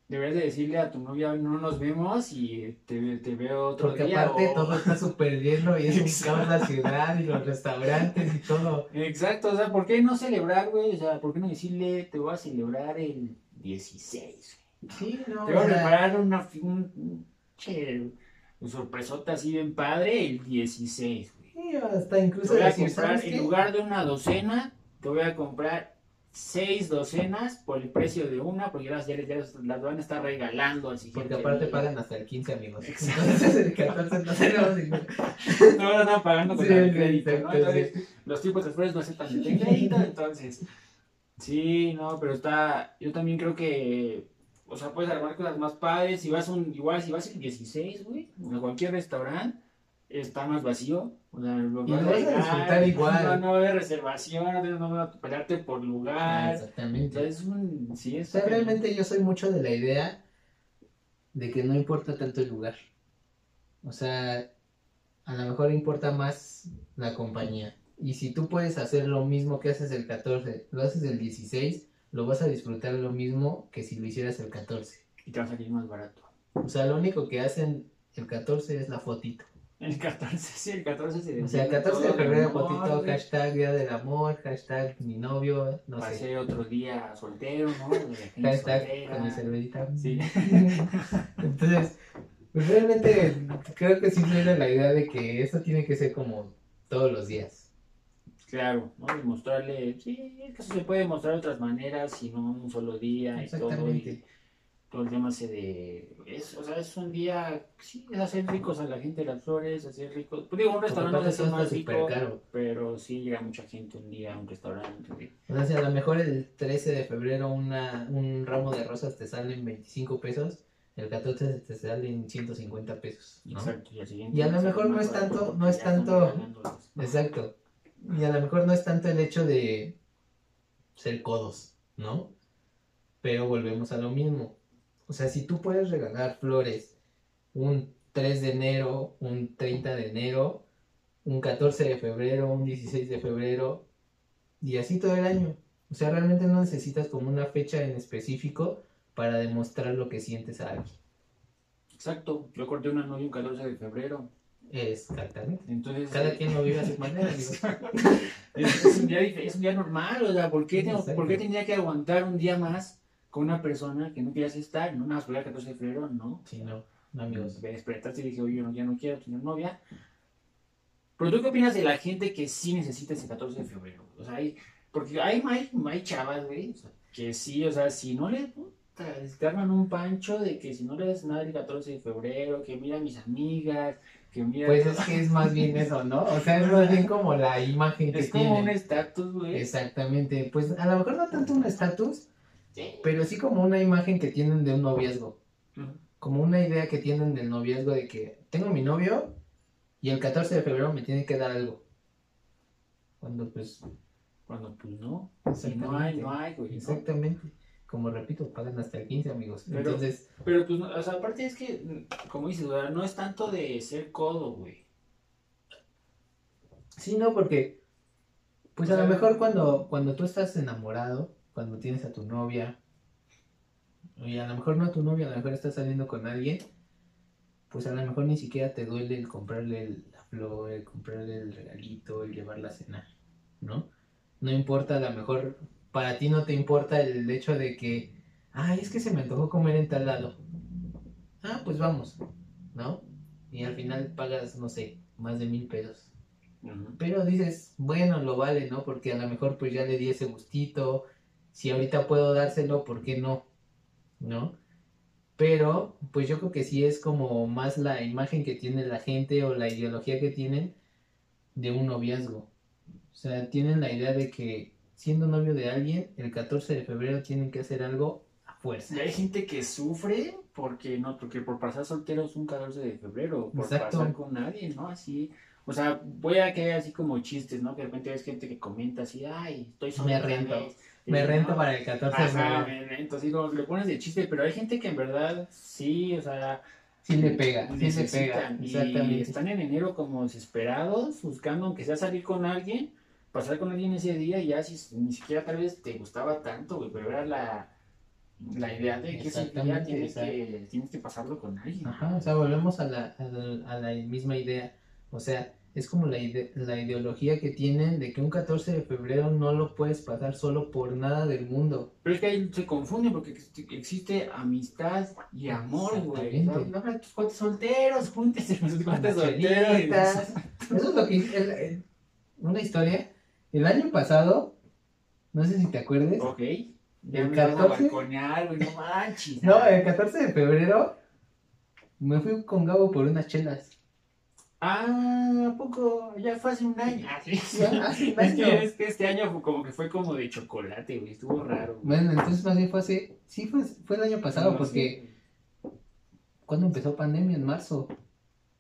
deberías de decirle a tu novia, no nos vemos y te, te veo otro Porque día. aparte o- todo está súper lleno y es un caos la ciudad y los restaurantes y todo. Exacto, o sea, ¿por qué no celebrar, güey? O sea, ¿por qué no decirle, te voy a celebrar el 16? Sí, no, Te voy a preparar una, un, un- che, un sorpresota así bien padre el 16, güey. sí, hasta incluso Te voy a comprar, ¿sabes en qué? lugar de una docena, te voy a comprar seis docenas por el precio de una, porque ya las, ya las, las van a estar regalando al siguiente Porque aparte día. pagan hasta el 15 amigos. Exacto. Entonces el 14 no ningún... No lo están pagando con Sí, el sí, crédito, ¿no? Entonces, los tipos de flores no aceptan el crédito, entonces. Sí, no, pero está. Yo también creo que. O sea, puedes armar cosas más padres. Si vas un, igual, si vas el 16, güey, a cualquier restaurante, está más vacío. O sea, lo Y lo vas a disfrutar igual. No, no va a haber reservación, no, no va a pelearte por Ah, lugar. O sea, exactamente. es un. Sí, O es sea, realmente yo soy mucho de la idea de que no importa tanto el lugar. O sea, a lo mejor importa más la compañía. Y si tú puedes hacer lo mismo que haces el 14, lo haces el 16, lo vas a disfrutar lo mismo que si lo hicieras el 14. Y te va a salir más barato. O sea, lo único que hacen el 14 es la fotito. El 14, sí, el 14 se O sea, el decide 14 de febrero, fotito, hashtag día del amor, hashtag mi novio, no sé. Pasé otro día soltero, ¿no? Hashtag soltera. con mi cervecita. Sí. Entonces, pues realmente creo que sí de la idea de que esto tiene que ser como todos los días. Claro, ¿no? Y mostrarle, sí, es que se puede demostrar de otras maneras, y no un solo día y todo. Y todo el tema ese de, es, o sea, es un día, sí, es hacer ricos a la gente las flores, hacer ricos. Pues digo, un restaurante es más rico, caro. pero sí llega mucha gente un día a un restaurante. O sea, si a lo mejor el 13 de febrero una, un ramo de rosas te sale en 25 pesos, el 14 te sale en 150 pesos. ¿no? Exacto, y al siguiente. Y a lo mejor no es tanto- no es tanto-. Exacto. Y a lo mejor no es tanto el hecho de ser codos, ¿no? Pero volvemos a lo mismo. O sea, si tú puedes regalar flores un 3 de enero, un 30 de enero, un 14 de febrero, un 16 de febrero, y así todo el año. O sea, realmente no necesitas como una fecha en específico para demostrar lo que sientes a alguien. Exacto, yo corté una novia un 14 de febrero. Exactamente. Entonces, Cada quien lo vive a su manera. Es, es un día, es un día normal, o sea, ¿por qué, tengo-. ¿por qué tendría que aguantar un día más con una persona que no quieras estar? No, nada más porque era 14 de febrero, no. Sí, no, no, amigos. Despertaste y dije, oye, no, ya no quiero tener novia. Pero tú qué opinas de la gente que sí necesita ese 14 de febrero? O sea, hay, porque hay, hay, hay chavas, güey, que sí, o sea, si no le te arman un pancho de que si no le das nada el 14 de febrero, que mira a mis amigas, Pues es que es más bien eso, ¿no? O sea, es más bien como la imagen que es como un estatus, güey. Exactamente. Pues a lo mejor no tanto un estatus, Sí. pero sí como una imagen que tienen de un noviazgo. Como una idea que tienen del noviazgo de que tengo mi novio y el 14 de febrero me tiene que dar algo. Cuando pues, Cuando pues no, si no hay, Exactamente. no hay, güey. ¿no? Como repito, pagan hasta el 15, amigos. Pero- Entonces, Pero pues, o sea, aparte es que, como dices, o sea, no es tanto de ser codo, güey. Sí, no, porque pues O a lo mejor cuando, cuando tú estás enamorado, cuando tienes a tu novia, y a lo mejor no tu novia, a lo mejor estás saliendo con alguien, pues a lo mejor ni siquiera te duele el comprarle el- la flor, el comprarle el regalito, el llevarla a cenar, ¿no? No importa, a lo mejor para ti no te importa el hecho de que, ay, es que se me antojó comer en tal lado. Ah, pues vamos, ¿no? Y al final pagas, no sé, más de mil pesos. Pero dices, bueno, lo vale, ¿no? Porque a lo mejor pues ya le di ese gustito. Si ahorita puedo dárselo, ¿por qué no? ¿No? Pero pues yo creo que sí es como más la imagen que tiene la gente o la ideología que tienen de un noviazgo. O sea, tienen la idea de que siendo novio de alguien, el 14 de febrero tienen que hacer algo a fuerza. Y hay gente que sufre porque no, porque por pasar solteros un 14 de febrero, por Exacto. pasar con nadie, ¿no? Así, o sea, voy a que así como chistes, ¿no? Que de repente ves gente que comenta así, ay, estoy solo Me rento. vez". Me rento ¿no? para el 14 de Ajá, febrero. me rento, así como le pones de chiste, pero hay gente que en verdad sí, o sea, Sí le pega, sí le pega. y Exactamente. están en enero como desesperados, buscando aunque sea salir con alguien, pasar con alguien ese día y ya si ni siquiera tal vez te gustaba tanto, güey, pero era la, la idea de que ese día tienes que, tienes que pasarlo con alguien. Ajá, o sea, volvemos a la, a la, a la misma idea. O sea, es como la, ide- la ideología que tienen de que un 14 de febrero no lo puedes pasar solo por nada del mundo. Pero es que ahí se confunde porque ex- existe amistad y amor, güey. No hablan tus cuates solteros, júntense Con cuates solteros. Eso es lo que... el- el- una historia. El año pasado, no sé si te acuerdes, Ok. Ya El me vas a 14? balconear, güey, no manches. no, el 14 de febrero me fui con Gabo por unas chelas. Ah, ¿a poco? Ya fue hace un año. Ah, sí. Ya, hace un Es que, año. es que este año fue como que fue como de chocolate, güey. Estuvo raro. güey. Bueno, entonces más bien fue hace... Sí, fue, fue el año pasado No, porque... sí, ¿Cuándo empezó pandemia? En marzo.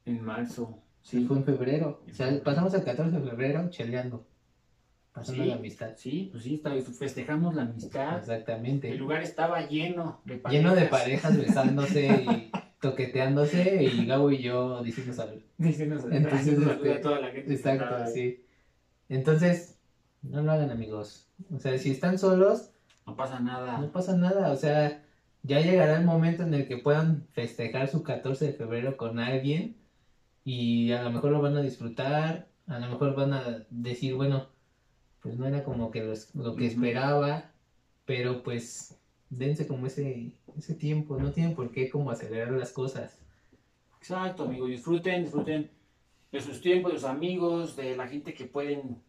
En marzo. Sí, Sí. fue en febrero. O sea, pasamos el 14 de febrero cheleando. Pasando Sí. la amistad. Sí, pues sí, festejamos la amistad. Exactamente. El lugar estaba lleno de parejas. Lleno de parejas besándose y toqueteándose y Gabo y yo diciendo salud. Diciéndonos- Entonces, haciendo este, a toda la gente. Exacto, sí. Entonces, no lo hagan amigos. O sea, si están solos, No pasa nada. no pasa nada. O sea, ya llegará el momento en el que puedan festejar su 14 de febrero con alguien y a lo mejor lo van a disfrutar, a lo mejor van a decir, bueno, pues no era como que los- lo que esperaba, pero pues dense como ese, ese tiempo, no tienen por qué como acelerar las cosas. Exacto, amigo. Disfruten, disfruten de sus tiempos, de sus amigos, de la gente que pueden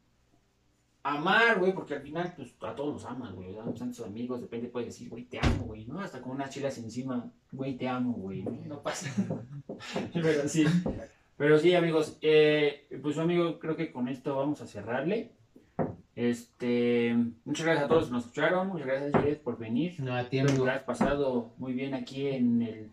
amar, güey, porque al final, pues, a todos los amas, güey, ¿verdad? Son tus amigos, de repente puedes decir, güey, te amo, güey, ¿no? Hasta con unas chelas encima, güey, te amo, güey, no pasa. Pero sí, pero sí, amigos, eh, pues, amigo, creo que con esto vamos a cerrarle. Este, muchas gracias a todos que nos escucharon, muchas gracias, Jared, por venir. No a Espero que tiempo. lo has pasado muy bien aquí en el,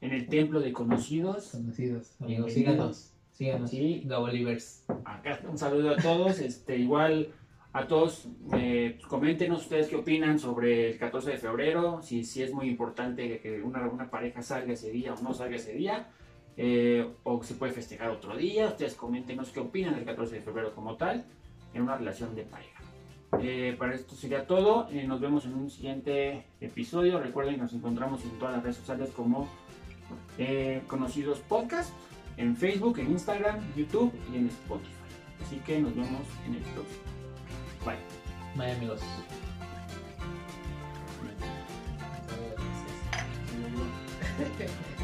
en el templo de conocidos. Conocidos, amigos, síganos, síganos. Sí, Gabolivers. acá un saludo a todos. Este, igual a todos, eh, coméntenos ustedes qué opinan sobre el 14 de febrero, si, si es muy importante que una, una pareja salga ese día o no salga ese día, eh, o se puede festejar otro día. Ustedes coméntenos qué opinan del 14 de febrero como tal en una relación de pareja. Eh, para esto sería todo. Eh, nos vemos en un siguiente episodio. Recuerden que nos encontramos en todas las redes sociales como eh, Conocidos Podcast, en Facebook, en Instagram, YouTube y en Spotify. Así que nos vemos en el próximo. Bye. Bye amigos.